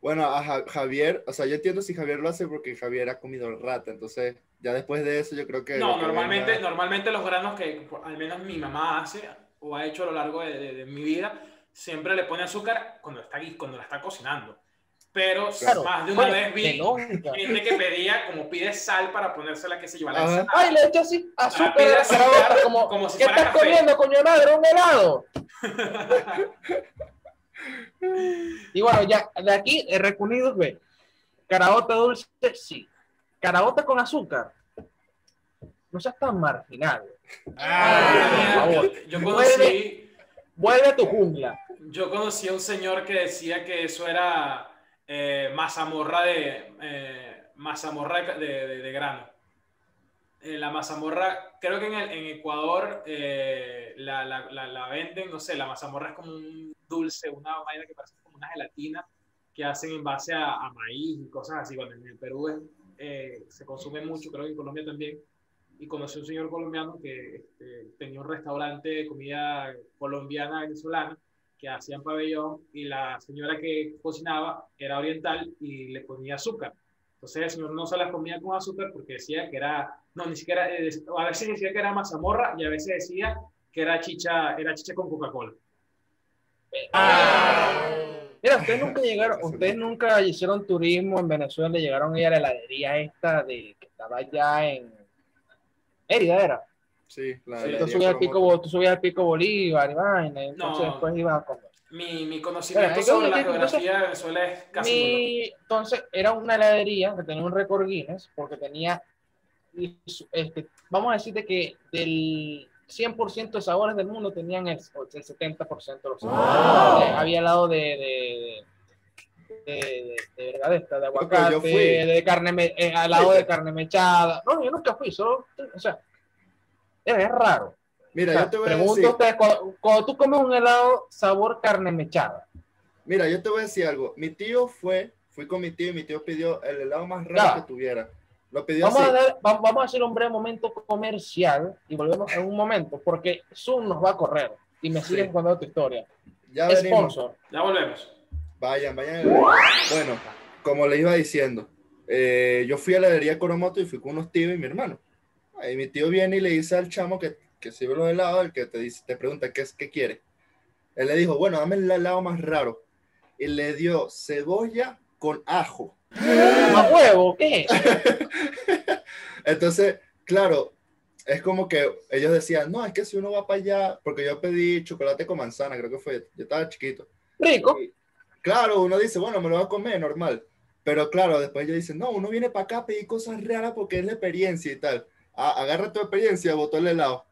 Bueno, a Javier, o sea, yo entiendo si Javier lo hace porque Javier ha comido rata, entonces ya después de eso yo creo que... No, normalmente, normalmente los granos que al menos mi mamá hace o ha hecho a lo largo de mi vida siempre le pone azúcar cuando está cuando la está cocinando. Pero más de una vez vi gente que pedía, como pide sal para ponérsela que se lleva la Ay, le echo así azúcar a la como, como si ¿Qué estás comiendo, coño de madre? ¿Un helado? <laughs> y bueno, ya, de aquí, reculidos, ve. Caraota dulce, sí. Caraota con azúcar. No seas tan marginal. Ah, yo conocí vuelve a tu jungla. Yo conocí a un señor que decía que eso era eh, mazamorra de eh, mazamorra de, de, grano. Eh, la mazamorra, creo que en, en Ecuador eh, la, la, la, venden, no sé, la mazamorra es como un dulce, una vaina que parece como una gelatina que hacen en base a, a maíz y cosas así. Bueno, en el Perú eh, se consume mucho, creo que en Colombia también. Y conocí a un señor colombiano que este, tenía un restaurante de comida colombiana venezolana que hacían pabellón y la señora que cocinaba era oriental y le ponía azúcar. Entonces el señor no se las comía con azúcar porque decía que era, no, ni siquiera, eh, a veces decía que era mazamorra y a veces decía que era chicha, era chicha con Coca-Cola. Ah. Mira, ustedes nunca llegaron, ustedes nunca hicieron turismo en Venezuela, llegaron a ir a la heladería esta de que estaba allá en Mérida, era. Sí, la tú, subías al pico, tú subías al pico Bolívar y vaina, entonces después ibas a comer. Mi, mi conocimiento sobre la geografía de Venezuela es casi mi, Entonces, era una heladería que tenía un récord Guinness porque tenía, este, vamos a decirte que del 100% de sabores del mundo tenían el, el 70% de los sabores. Eh, había helado de, de, de, de, verdad, de, de aguacate, de carne, eh, al lado de carne mechada. No, yo nunca fui, solo, o sea, es raro. Mira, yo te voy a decir. Ustedes, cuando, cuando, tú comes un helado sabor carne mechada. Mira, yo te voy a decir algo. Mi tío fue, fui con mi tío y mi tío pidió el helado más raro que tuviera. Lo pidió vamos, A dar, vamos a hacer un breve momento comercial y volvemos en un momento, porque Zoom nos va a correr y me siguen sí. contando tu historia. Ya Sponsor. Ya volvemos. Vayan, vayan. Bueno, como les iba diciendo, eh, yo fui a la heladería Coromoto y fui con unos tíos y mi hermano. Ahí mi tío viene y le dice al chamo que que sirve los helados, el que te, dice, te pregunta qué, es, qué quiere. Él le dijo, bueno, dame el helado más raro. Y le dio cebolla con ajo. ¿Más huevo? ¿Qué? <laughs> Entonces, claro, es como que ellos decían, no, es que si uno va para allá, porque yo pedí chocolate con manzana, creo que fue, yo estaba chiquito. Rico. claro, uno dice, bueno, me lo voy a comer, normal. Pero claro, después ellos dicen, no, uno viene para acá a pedir cosas raras porque es la experiencia y tal. agarra tu experiencia, botó el helado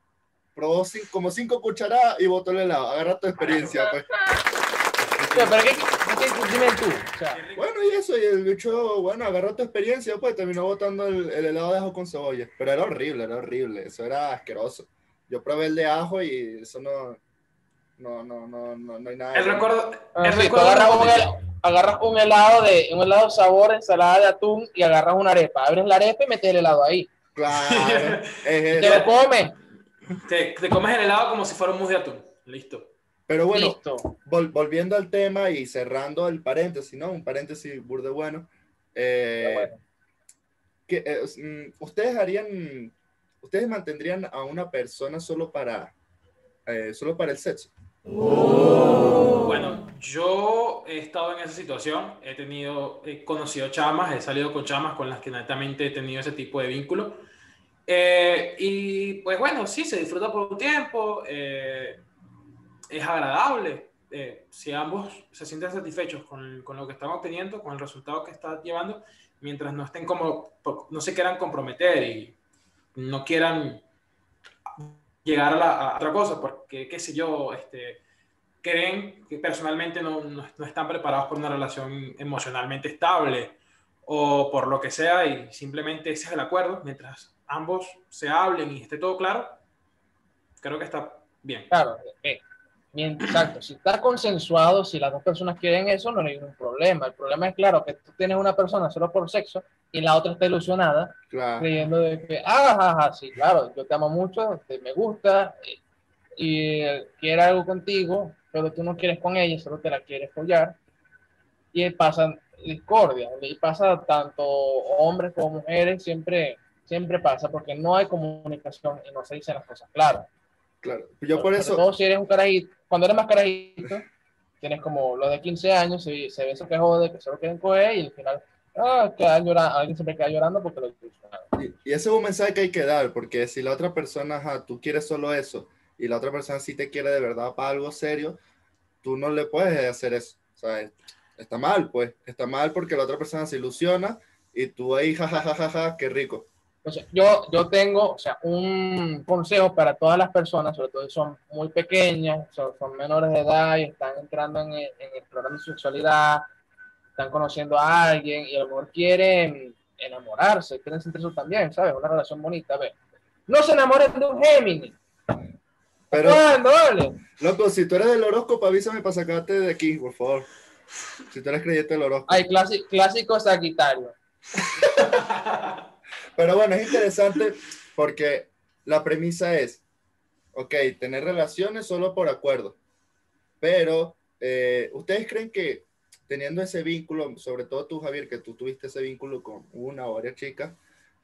probó como cinco cucharadas y botó el helado. Agarra tu experiencia, pues. Pero, ¿qué, qué, dime tú? Bueno, y eso, y el bicho, bueno, agarró tu experiencia, pues terminó botando el, helado de ajo con cebolla. Pero era horrible, era horrible, eso era asqueroso. Yo probé el de ajo y eso no, no, no, no, no, no hay nada. El recuerdo, ah, el recuerdo agarras, un helado, agarras un helado de, un helado sabor, ensalada de atún y agarras una arepa. Abres la arepa y metes el helado ahí. Claro. <laughs> es te lo comes. Te, te, comes el helado como si fuera un mousse de atún. Listo. Pero bueno, volviendo al tema y cerrando el paréntesis, ¿no? Un paréntesis burde bueno. Eh, que, eh, mm, ¿Ustedes harían, ustedes mantendrían a una persona solo para, eh, solo para el sexo? Bueno, yo he estado en esa situación, he tenido, he conocido chamas, he salido con chamas con las que netamente he tenido ese tipo de vínculo eh, y pues bueno, sí, se disfruta por un tiempo, eh, es agradable. Eh, si ambos se sienten satisfechos con, con, lo que están obteniendo, con el resultado que está llevando, mientras no estén como, no se quieran comprometer y no quieran llegar a, otra cosa, porque, qué sé yo, este, creen que personalmente no, no, no, están preparados por una relación emocionalmente estable o por lo que sea y simplemente ese es el acuerdo, mientras ambos se hablen y esté todo claro, creo que está bien. Claro, eh, exacto. Si está consensuado, si las dos personas quieren eso, no hay ningún problema. El problema es, claro, que tú tienes una persona solo por sexo y la otra está ilusionada, creyendo de que, ah, sí, claro, yo te amo mucho, te, me gusta y, quiere algo contigo, pero tú no quieres con ella, solo te la quieres follar. Y pasa discordia, y pasa tanto hombres como mujeres, siempre Siempre pasa porque no hay comunicación y no se dicen las cosas claras. Claro, yo por eso... Todo si eres un carajito, cuando eres más carajito, tienes como lo de 15 años, se, se ve eso que jode, que solo quieren coger y al final, ah, llorando, alguien siempre queda llorando porque lo y, y ese es un mensaje que hay que dar, porque si la otra persona, ajá, tú quieres solo eso, y la otra persona sí te quiere de verdad para algo serio, tú no le puedes hacer eso. Sea, está mal, pues, está mal porque la otra persona se ilusiona y tú ahí, jajajaja, ja, ja, ja, qué rico. Entonces, yo, yo tengo, o sea, un consejo para todas las personas, sobre todo si son muy pequeñas, son, son menores de edad y están entrando en, en explorar su sexualidad, están conociendo a alguien y a lo mejor quieren enamorarse, quieren sentir eso también, ¿sabes? Una relación bonita, ve. No se enamoren de un Géminis. Pero, ¿Cuándo, vale? loco, si tú eres del horóscopo, avísame para sacarte de aquí, por favor. Si tú eres creyente del horóscopo. Hay clásico, clásico Sagitario. <laughs> Pero bueno, es interesante porque la premisa es, ok, tener relaciones solo por acuerdo. Pero, eh, ¿ustedes creen que teniendo ese vínculo, sobre todo tú, Javier, que tú tuviste ese vínculo con una o varias chicas,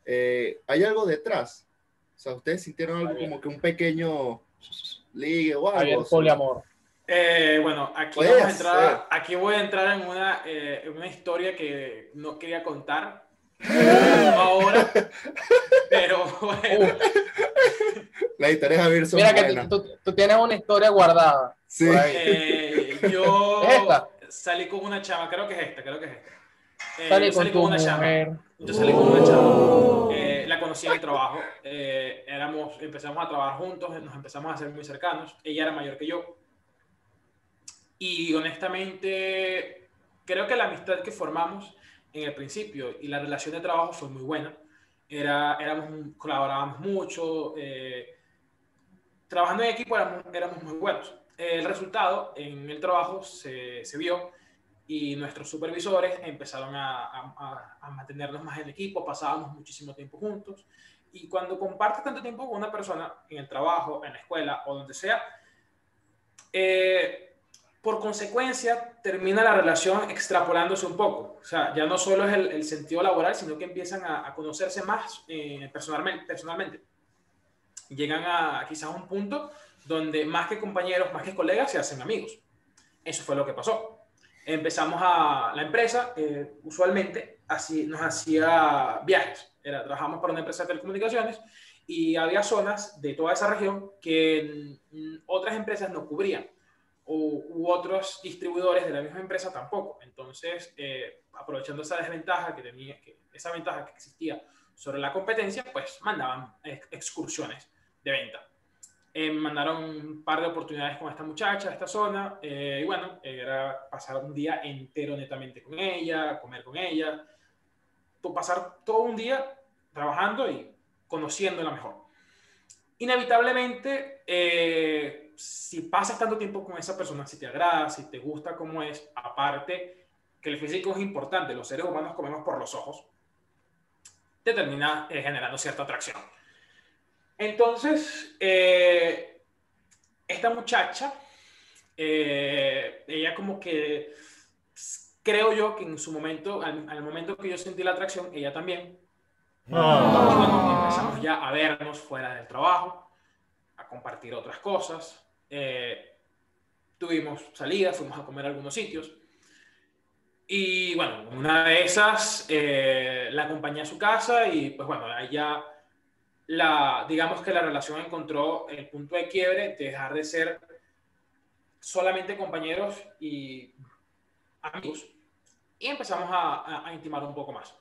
eh, ¿hay algo detrás? O sea, ¿ustedes sintieron algo como que un pequeño ligue o algo? Javier, poliamor. Eh, bueno, aquí, vamos a entrar, aquí voy a entrar en una, eh, en una historia que no quería contar ahora, pero <laughs> bueno, Las historias de Javier son Mira que tú, tú- tú tienes una historia guardada. Sí. eh, yo <laughs> ¿Es esta? salí con una chava, creo que es esta, creo que es esta. Eh, Salí con salí con una chava. mujer. Yo salí con una chava, eh, la conocí en el trabajo, eh, éramos, empezamos a trabajar juntos, nos empezamos a ser muy cercanos, ella era mayor que yo, y honestamente creo que la amistad que formamos en el principio y la relación de trabajo fue muy buena, era, éramos, colaborábamos mucho, eh, trabajando en equipo éramos, éramos muy buenos. El resultado en el trabajo se, se vio y nuestros supervisores empezaron a, a- a- mantenernos más en equipo, pasábamos muchísimo tiempo juntos. Y cuando compartes tanto tiempo con una persona en el trabajo, en la escuela o donde sea, eh, por consecuencia termina la relación extrapolándose un poco. O sea, ya no solo es el, sentido laboral, sino que empiezan a, conocerse más eh, personalmente. Llegan a quizás un punto donde más que compañeros, más que colegas, se hacen amigos. Eso fue lo que pasó empezamos a la empresa, eh, usualmente así, nos hacía viajes. Trabajamos para una empresa de telecomunicaciones y había zonas de toda esa región que otras empresas no cubrían o, u otros distribuidores de la misma empresa tampoco. Entonces, eh, aprovechando esa desventaja que tenía, que, esa ventaja que existía sobre la competencia, pues mandaban ex- excursiones de venta. Eh, mandaron un par de oportunidades con esta muchacha, esta zona, eh, y bueno, era pasar un día entero netamente con ella, comer con ella, pasar todo un día trabajando y conociéndola mejor. Inevitablemente, eh, si pasas tanto tiempo con esa persona, si te agrada, si te gusta cómo es, aparte que el físico es importante, los seres humanos comemos por los ojos, te termina eh, generando cierta atracción. Entonces, eh, esta muchacha, eh, ella como que, creo yo que en su momento, al, al momento que yo sentí la atracción, ella también. Y bueno, empezamos ya a vernos fuera del trabajo, a compartir otras cosas. Eh, tuvimos salidas, fuimos a comer a algunos sitios. Y bueno, una de esas eh, la acompañé a su casa y pues bueno, allá la, digamos que la relación encontró el punto de quiebre de dejar de ser solamente compañeros y amigos y empezamos a, a- a intimar un poco más.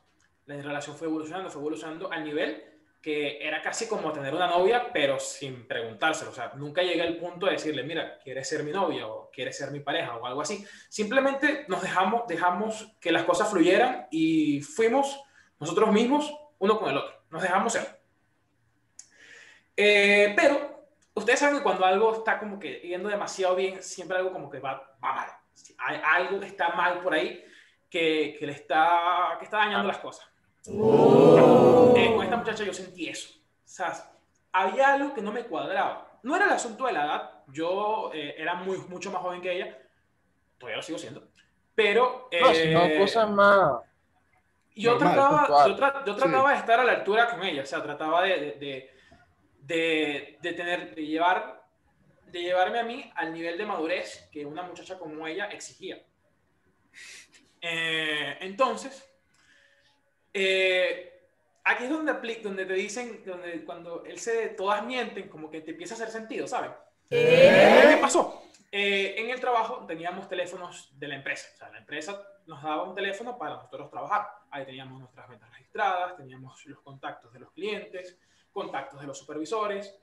La relación fue evolucionando, fue evolucionando al nivel que era casi como tener una novia, pero sin preguntárselo. O sea, nunca llegué al punto de decirle, mira, ¿quieres ser mi novia o quieres ser mi pareja o algo así? Simplemente nos dejamos, dejamos que las cosas fluyeran y fuimos nosotros mismos uno con el otro. Nos dejamos ser. Eh, pero ustedes saben que cuando algo está como que yendo demasiado bien, siempre algo como que va, va mal. Hay algo que está mal por ahí que, que le está, que está dañando las cosas. Eh, con esta muchacha yo sentí eso. O sea, había algo que no me cuadraba. No era el asunto de la edad. Yo eh, era muy, mucho más joven que ella. Todavía lo sigo siendo. Pero... No, sino eh, cosas más. yo normal, trataba, yo, tra- yo trataba de estar a la altura con ella, o sea, trataba de, de, de, de- de tener, de llevar, de llevarme a mí al nivel de madurez que una muchacha como ella exigía. Eh, entonces, eh, aquí es donde, apli- donde te dicen, donde cuando él se, todas mienten, como que te empieza a hacer sentido, ¿saben? ¿Qué pasó? Eh, en el trabajo teníamos teléfonos de la empresa. O sea, la empresa nos daba un teléfono para nosotros trabajar. Ahí teníamos nuestras ventas registradas, teníamos los contactos de los clientes, contactos de los supervisores,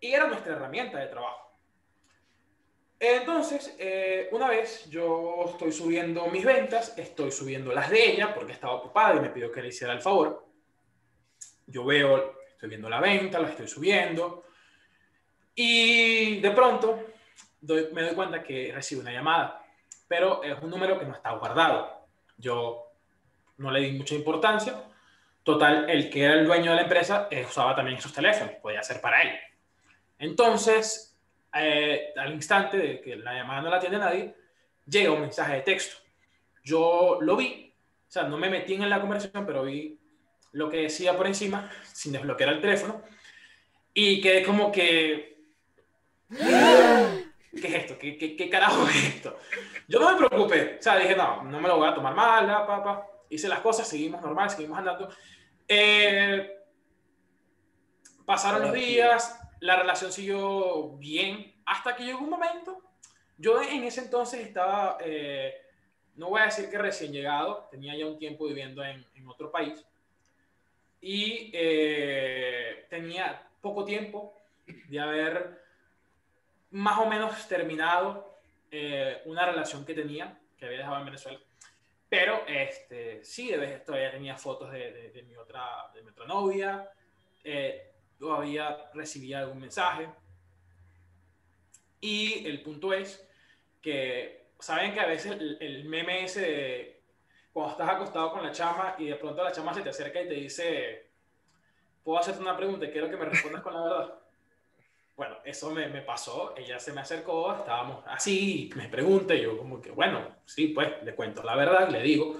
y era nuestra herramienta de trabajo. Entonces, eh, una vez yo estoy subiendo mis ventas, estoy subiendo las de ella porque estaba ocupada y me pidió que le hiciera el favor. Yo veo, estoy viendo la venta, la estoy subiendo y de pronto me doy cuenta que recibo una llamada, pero es un número que no está guardado. Yo no le di mucha importancia. Total, el que era el dueño de la empresa usaba también esos teléfonos, podía ser para él. Entonces, eh, al instante de que la llamada no la tiene nadie, llega un mensaje de texto. Yo lo vi, o sea, no me metí en la conversación, pero vi lo que decía por encima, sin desbloquear el teléfono, y quedé como que... ¿Qué es esto? ¿Qué, qué, qué carajo es esto? Yo no me preocupé, o sea, dije, no, no me lo voy a tomar mal, papá. Hice las cosas, seguimos normal, seguimos andando. Eh, pasaron los días, la relación siguió bien hasta que llegó un momento. Yo en ese entonces estaba, eh, no voy a decir que recién llegado, tenía ya un tiempo viviendo en, en otro país y eh, tenía poco tiempo de haber más o menos terminado eh, una relación que tenía, que había dejado en Venezuela. Pero este, sí, de vez todavía tenía fotos de, de, mi, otra, de mi otra novia, todavía recibía algún mensaje. Y el punto es que, saben que a veces el, meme ese de cuando estás acostado con la chama y de pronto la chama se te acerca y te dice, puedo hacerte una pregunta y quiero que me respondas con la verdad. Bueno, eso me, me, pasó, ella se me acercó, estábamos así, me pregunta, y yo como que, bueno, sí, pues le cuento la verdad, le digo.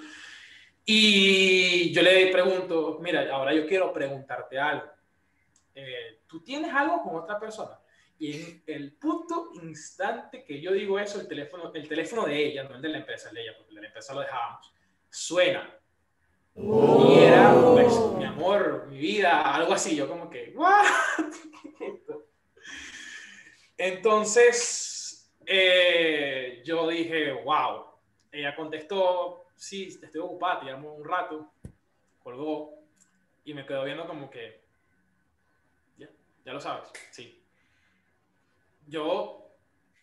Y yo le pregunto, mira, ahora yo quiero preguntarte algo. Eh, ¿Tú tienes algo con otra persona? Y en el punto instante que yo digo eso, el teléfono, el teléfono de ella, no el de la empresa, el de ella, porque el de la empresa lo dejábamos, suena. Y era, pues, mi amor, mi vida, algo así. Yo como que, ¿what? <laughs> Entonces, eh, yo dije, wow. Ella contestó, sí, estoy ocupada, te llamo un rato. Colgó y me quedó viendo como que, ya, lo sabes, sí yo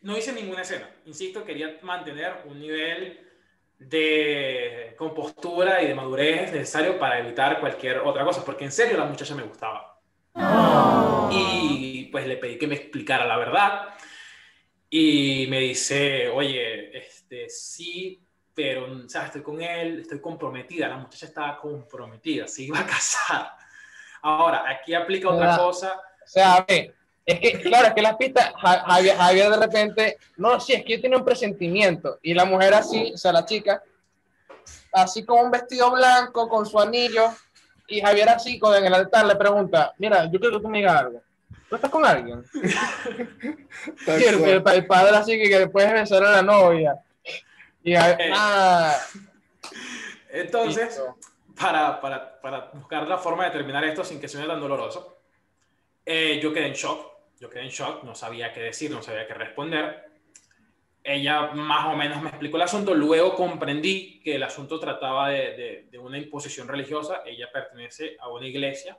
no hice ninguna escena. Insisto, quería mantener un nivel de compostura y de madurez necesario para evitar cualquier otra cosa, porque en serio la muchacha me gustaba. Y pues le pedí que me explicara la verdad. Y me dice, oye, este, sí, pero ¿sabes? estoy con él, estoy comprometida. La muchacha estaba comprometida, se iba a casar. Ahora, aquí aplica otra cosa. O sea, a ver, es que, claro, es que las pistas, Javier, de repente, no, sí, es que yo tenía un presentimiento. Y la mujer así, o sea, la chica, así con un vestido blanco, con su anillo, y Javier así, con en el altar, le pregunta, mira, yo quiero que tú me digas algo. ¿Tú estás con alguien? <laughs> y el, padre así que, después besar a la novia. Y eh. ah. Entonces, para, para, para buscar la forma de terminar esto sin que sea tan doloroso, eh, yo quedé en shock yo quedé en shock, no sabía qué decir, no sabía qué responder. Ella más o menos me explicó el asunto, luego comprendí que el asunto trataba de, de, una imposición religiosa, ella pertenece a una iglesia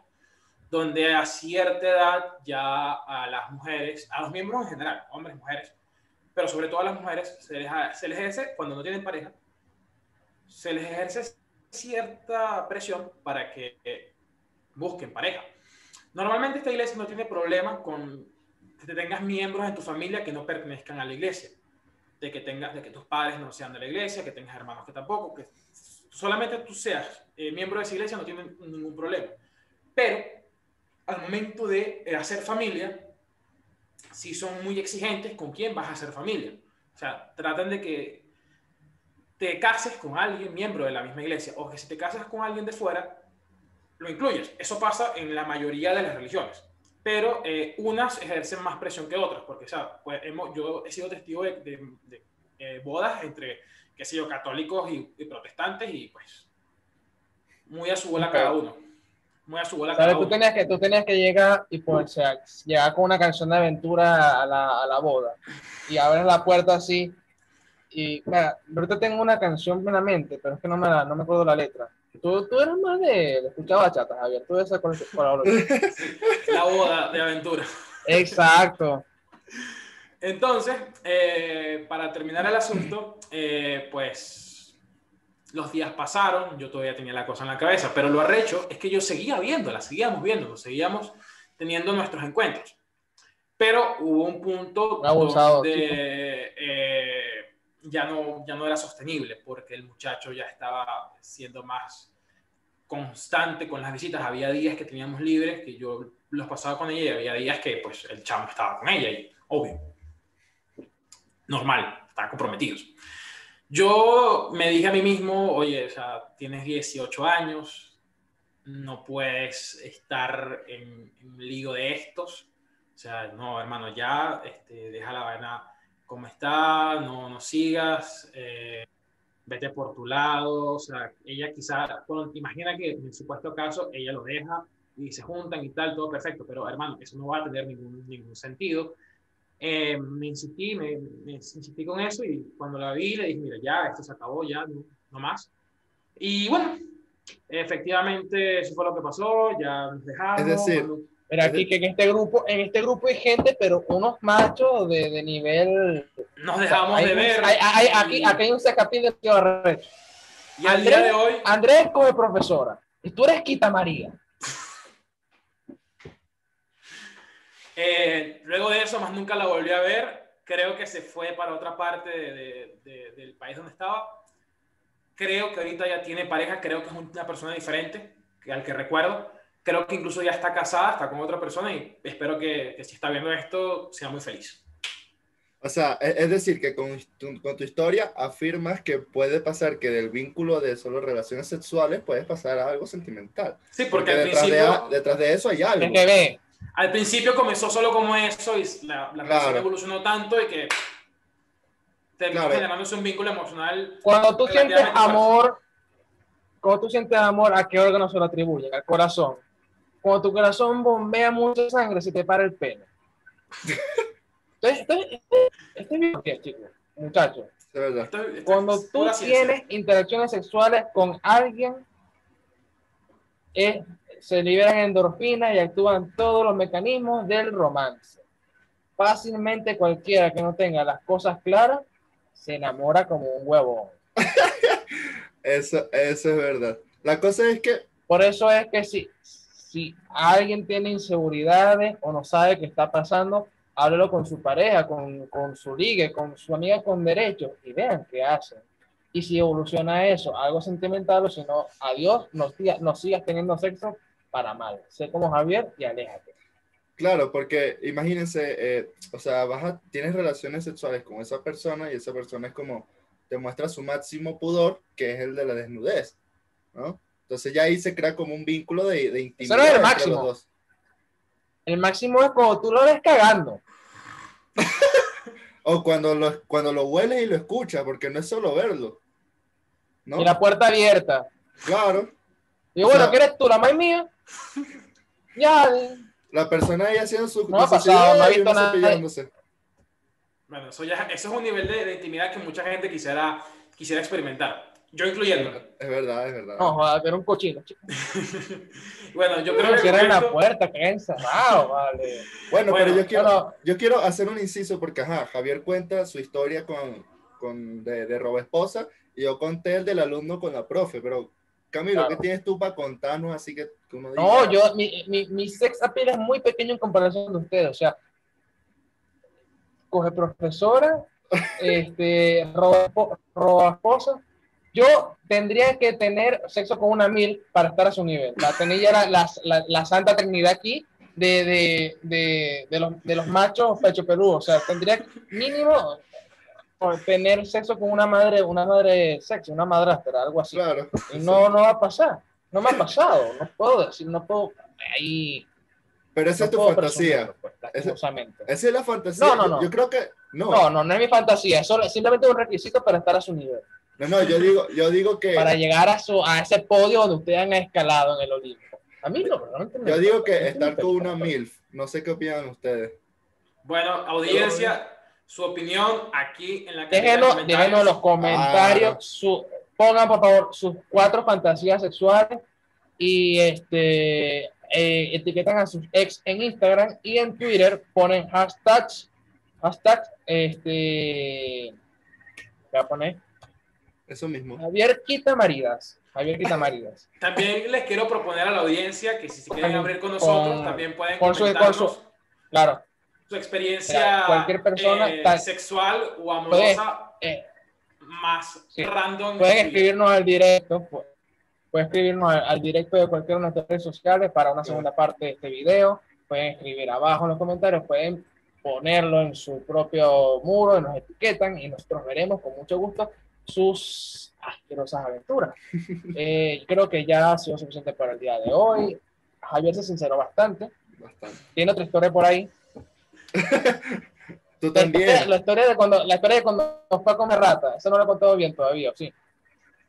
donde a cierta edad ya a las mujeres, a los miembros en general, hombres, mujeres, pero sobre todo a las mujeres, se les, se les ejerce, cuando no tienen pareja, se les ejerce cierta presión para que busquen pareja. Normalmente esta iglesia no tiene problema con que tengas miembros en tu familia que no pertenezcan a la iglesia, de que, tengas, de que tus padres no sean de la iglesia, que tengas hermanos que tampoco, que solamente tú seas eh, miembro de esa iglesia no tiene ningún problema. Pero al momento de eh, hacer familia, sí son muy exigentes con quién vas a hacer familia. O sea, tratan de que te cases con alguien miembro de la misma iglesia o que si te casas con alguien de fuera, lo incluyes. Eso pasa en la mayoría de las religiones, pero eh, unas ejercen más presión que otras, porque pues, hemos, yo he sido testigo de, eh, bodas entre, qué sé yo, católicos y, protestantes y pues muy a su bola cada uno. Muy a su bola cada tú uno. Tenías que, tú tenías que llegar y pues, sea, llegar con una canción de aventura a la, a la boda y abres la puerta así y, mira, ahorita tengo una canción en la mente, pero es que no me, no me acuerdo la letra Tú, tú eres más de, de escuchar bachata, Javier. Tú esa con, <laughs> La boda de aventura. Exacto. Entonces, eh, para terminar el asunto, eh, pues los días pasaron, yo todavía tenía la cosa en la cabeza, pero lo arrecho es que yo seguía viéndola, seguíamos viéndolo, seguíamos teniendo nuestros encuentros. Pero hubo un punto donde eh, ya, no, ya no era sostenible porque el muchacho ya estaba siendo más constante con las visitas. Había días que teníamos libres, que yo los pasaba con ella y había días que pues el chamo estaba con ella y obvio, normal, estaban comprometidos. Yo me dije a mí mismo, oye, o sea, tienes 18 años, no puedes estar en, un lío de estos. O sea, no, hermano, ya este, deja la vaina como está, no, no sigas, eh, vete por tu lado. O sea, ella quizá, bueno, imagina que en el supuesto caso ella lo deja y se juntan y tal, todo perfecto, pero hermano, eso no va a tener ningún, ningún sentido. Eh, me insistí, me, me, insistí con eso y cuando la vi le dije, mira, ya, esto se acabó, ya, no, no más. Y bueno, efectivamente eso fue lo que pasó, ya nos dejamos. Es decir, pero aquí que en este grupo, en este grupo hay gente, pero unos machos de, de nivel. Nos dejamos de ver. Hay, hay, aquí, aquí, hay un sacapín de Y al día de hoy. Andrés como profesora. Y tú eres Quita María. Eh, luego de eso, más nunca la volví a ver. Creo que se fue para otra parte de, de, del país donde estaba. Creo que ahorita ya tiene pareja. Creo que es una persona diferente que al que recuerdo. Creo que incluso ya está casada, está con otra persona y espero que, que si está viendo esto sea muy feliz. O sea, e, es decir, que con tu, con tu, historia afirmas que puede pasar que del vínculo de solo relaciones sexuales puede pasar a algo sentimental. Sí, porque, porque al detrás, principio, de, detrás de eso hay algo. que ve, al principio comenzó solo como eso y la, la relación claro. evolucionó tanto y que terminó claro. generándose un vínculo emocional. Cuando tú sientes amor, cuando tú sientes amor, ¿a qué órgano se lo atribuye? Al corazón. Cuando tu corazón bombea mucha sangre, se te para el pelo. Entonces, este, este es mi chicos, muchachos. Cuando tú tienes interacciones sexuales con alguien, es se liberan endorfinas y actúan todos los mecanismos del romance. Fácilmente cualquiera que no tenga las cosas claras se enamora como un huevo. <laughs> eso, eso es verdad. La cosa es que... Por eso es que si, si alguien tiene inseguridades o no sabe qué está pasando, háblelo con su pareja, con, con su ligue, con su amiga con derechos y vean qué hacen. Y si evoluciona eso, algo sentimental, o si no, adiós, no, no sigas teniendo sexo para mal. Sé como Javier y aléjate. Claro, porque imagínense, eh, o sea, vas tienes relaciones sexuales con esa persona y esa persona es como, te muestra su máximo pudor, que es el de la desnudez, ¿no? Entonces ya ahí se crea como un vínculo de, de intimidad. Eso es el máximo. El máximo es cuando tú lo ves cagando. <laughs> o cuando lo, cuando lo hueles y lo escuchas, porque no es solo verlo. ¿no? Y la puerta abierta. Claro. Y bueno, o sea, ¿qué eres tú, la más mía? <laughs> ya. La persona ahí haciendo su no ha pasado, no ha visto nada. Bueno, eso, ya, eso es un nivel de, de, intimidad que mucha gente quisiera, quisiera experimentar. Yo incluyendo. Es verdad, es verdad. No, joder, era un cochino. <laughs> bueno, yo creo que. Cierren la puerta, que encerrado, vale. Bueno, bueno, pero yo quiero, bueno. yo quiero hacer un inciso porque, ajá, Javier cuenta su historia con, con de, de Robo Esposa y yo conté el del alumno con la profe, pero Camilo, claro. ¿qué tienes tú para contarnos así que, que uno diga? No, yo, mi, mi, mi sex appeal es muy pequeño en comparación de ustedes, o sea, coge profesora, <laughs> este, roba, roba esposa. Yo tendría que tener sexo con una mil para estar a su nivel. La era la, la, la santa trinidad aquí de, de, de, de, los, de los machos pecho perú. O sea, tendría mínimo tener sexo con una madre, una madre sexo, una madrastra, algo así. Claro. Y no, no va a pasar. No me ha pasado. No puedo decir, no puedo. Ahí. Pero esa no es tu fantasía. Pues, esa, es la fantasía. No, no, no. Yo, yo, creo que. No. no, no, no es mi fantasía. Es simplemente un requisito para estar a su nivel. No, no, yo digo, yo digo que. Para llegar a, su, a ese podio donde ustedes han escalado en el Olimpo. A mí no, realmente Yo digo que estar con una MILF. No sé qué opinan ustedes. Bueno, audiencia su opinión aquí en la déjenos, déjenos en los comentarios ah. su, pongan por favor sus cuatro fantasías sexuales y este eh, etiquetan a sus ex en Instagram y en Twitter ponen hashtags Hashtag, este, voy a poner. Eso mismo. Javier Quita Maridas. Javier Quita Maridas. <laughs> También les quiero proponer a la audiencia que si se quieren abrir con nosotros, también pueden con su, su, claro. su experiencia cualquier persona eh, sexual o amorosa eh, más random. Pueden escribirnos al directo, pueden escribirnos al, directo de cualquiera de nuestras redes sociales para una segunda parte de este video. Pueden escribir abajo en los comentarios, pueden ponerlo en su propio muro, nos etiquetan y nosotros veremos con mucho gusto sus asquerosas aventuras. <laughs> Eh, creo que ya ha sido suficiente para el día de hoy. Javier se sinceró bastante. Tiene otra historia por ahí. <laughs> Tú también. La historia, de cuando, la historia de cuando fue a comer rata. Eso no lo he contado bien todavía, ¿sí?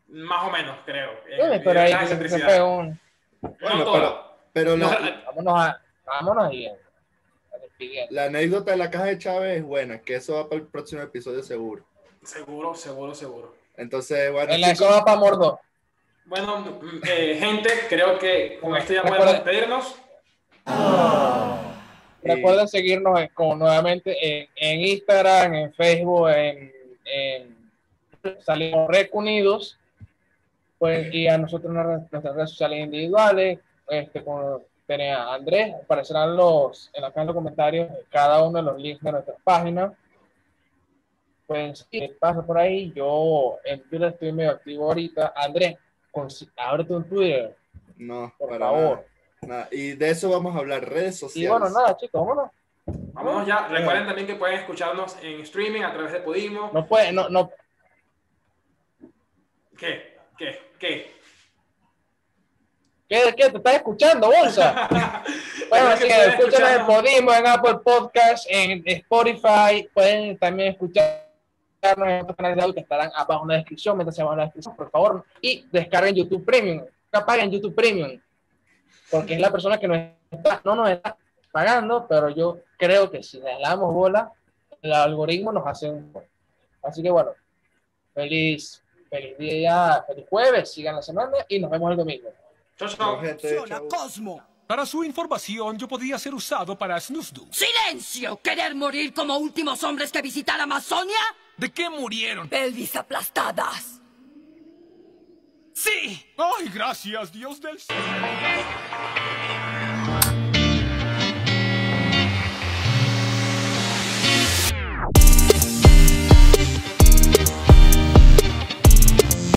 Más o menos, creo. Eh, pero ahí se, fue un... Bueno, pero, pero <laughs> vámonos, a, vámonos ahí. La anécdota de la caja de Chávez es buena, que eso va para el próximo episodio seguro. Seguro, seguro, seguro. Entonces, bueno. En la va para Mordo. Bueno, mm, eh, gente, creo que con esto ya podemos despedirnos. Recuerden seguirnos con, nuevamente en, Instagram, en Facebook, en, en Salimos Recunidos. Pues, y a nosotros en nuestras redes sociales individuales, este, con tenía Andrés, aparecerán los, en la caja de los comentarios cada uno de los links de nuestras páginas. Pues si pasa por ahí, yo en Twitter estoy medio activo ahorita. Andrés, ábrete un Twitter. No, por favor. Nada. Y de eso vamos a hablar, redes sociales. Y bueno, nada, chicos, vámonos. Vámonos ya. Recuerden también que pueden escucharnos en streaming a través de Podimo. No puede, no, no. ¿Qué? ¿Qué? ¿Qué? ¿Qué, ¿Qué? ¿Te estás escuchando, bolsa? <laughs> bueno, así que escuchan en Podimo, en Apple Podcast, en Spotify. Pueden también escuchar en otros canales de audio que estarán abajo en la descripción, mientras se en la descripción, por favor. Y descarguen YouTube Premium. Paguen YouTube Premium. Porque es la persona que nos está, no nos está pagando, pero yo creo que si le damos bola, el algoritmo nos hace un... Así que bueno, feliz, feliz día, feliz jueves, sigan la semana y nos vemos el domingo. Chao, chao. Cosmo. Para su información, yo podía ser usado para Snusdu. ¡Silencio! ¿Querer morir como últimos hombres que visitar Amazonia? ¿De qué murieron? Pelvis aplastadas. ¡Sí! ¡Ay, gracias, Dios del cielo!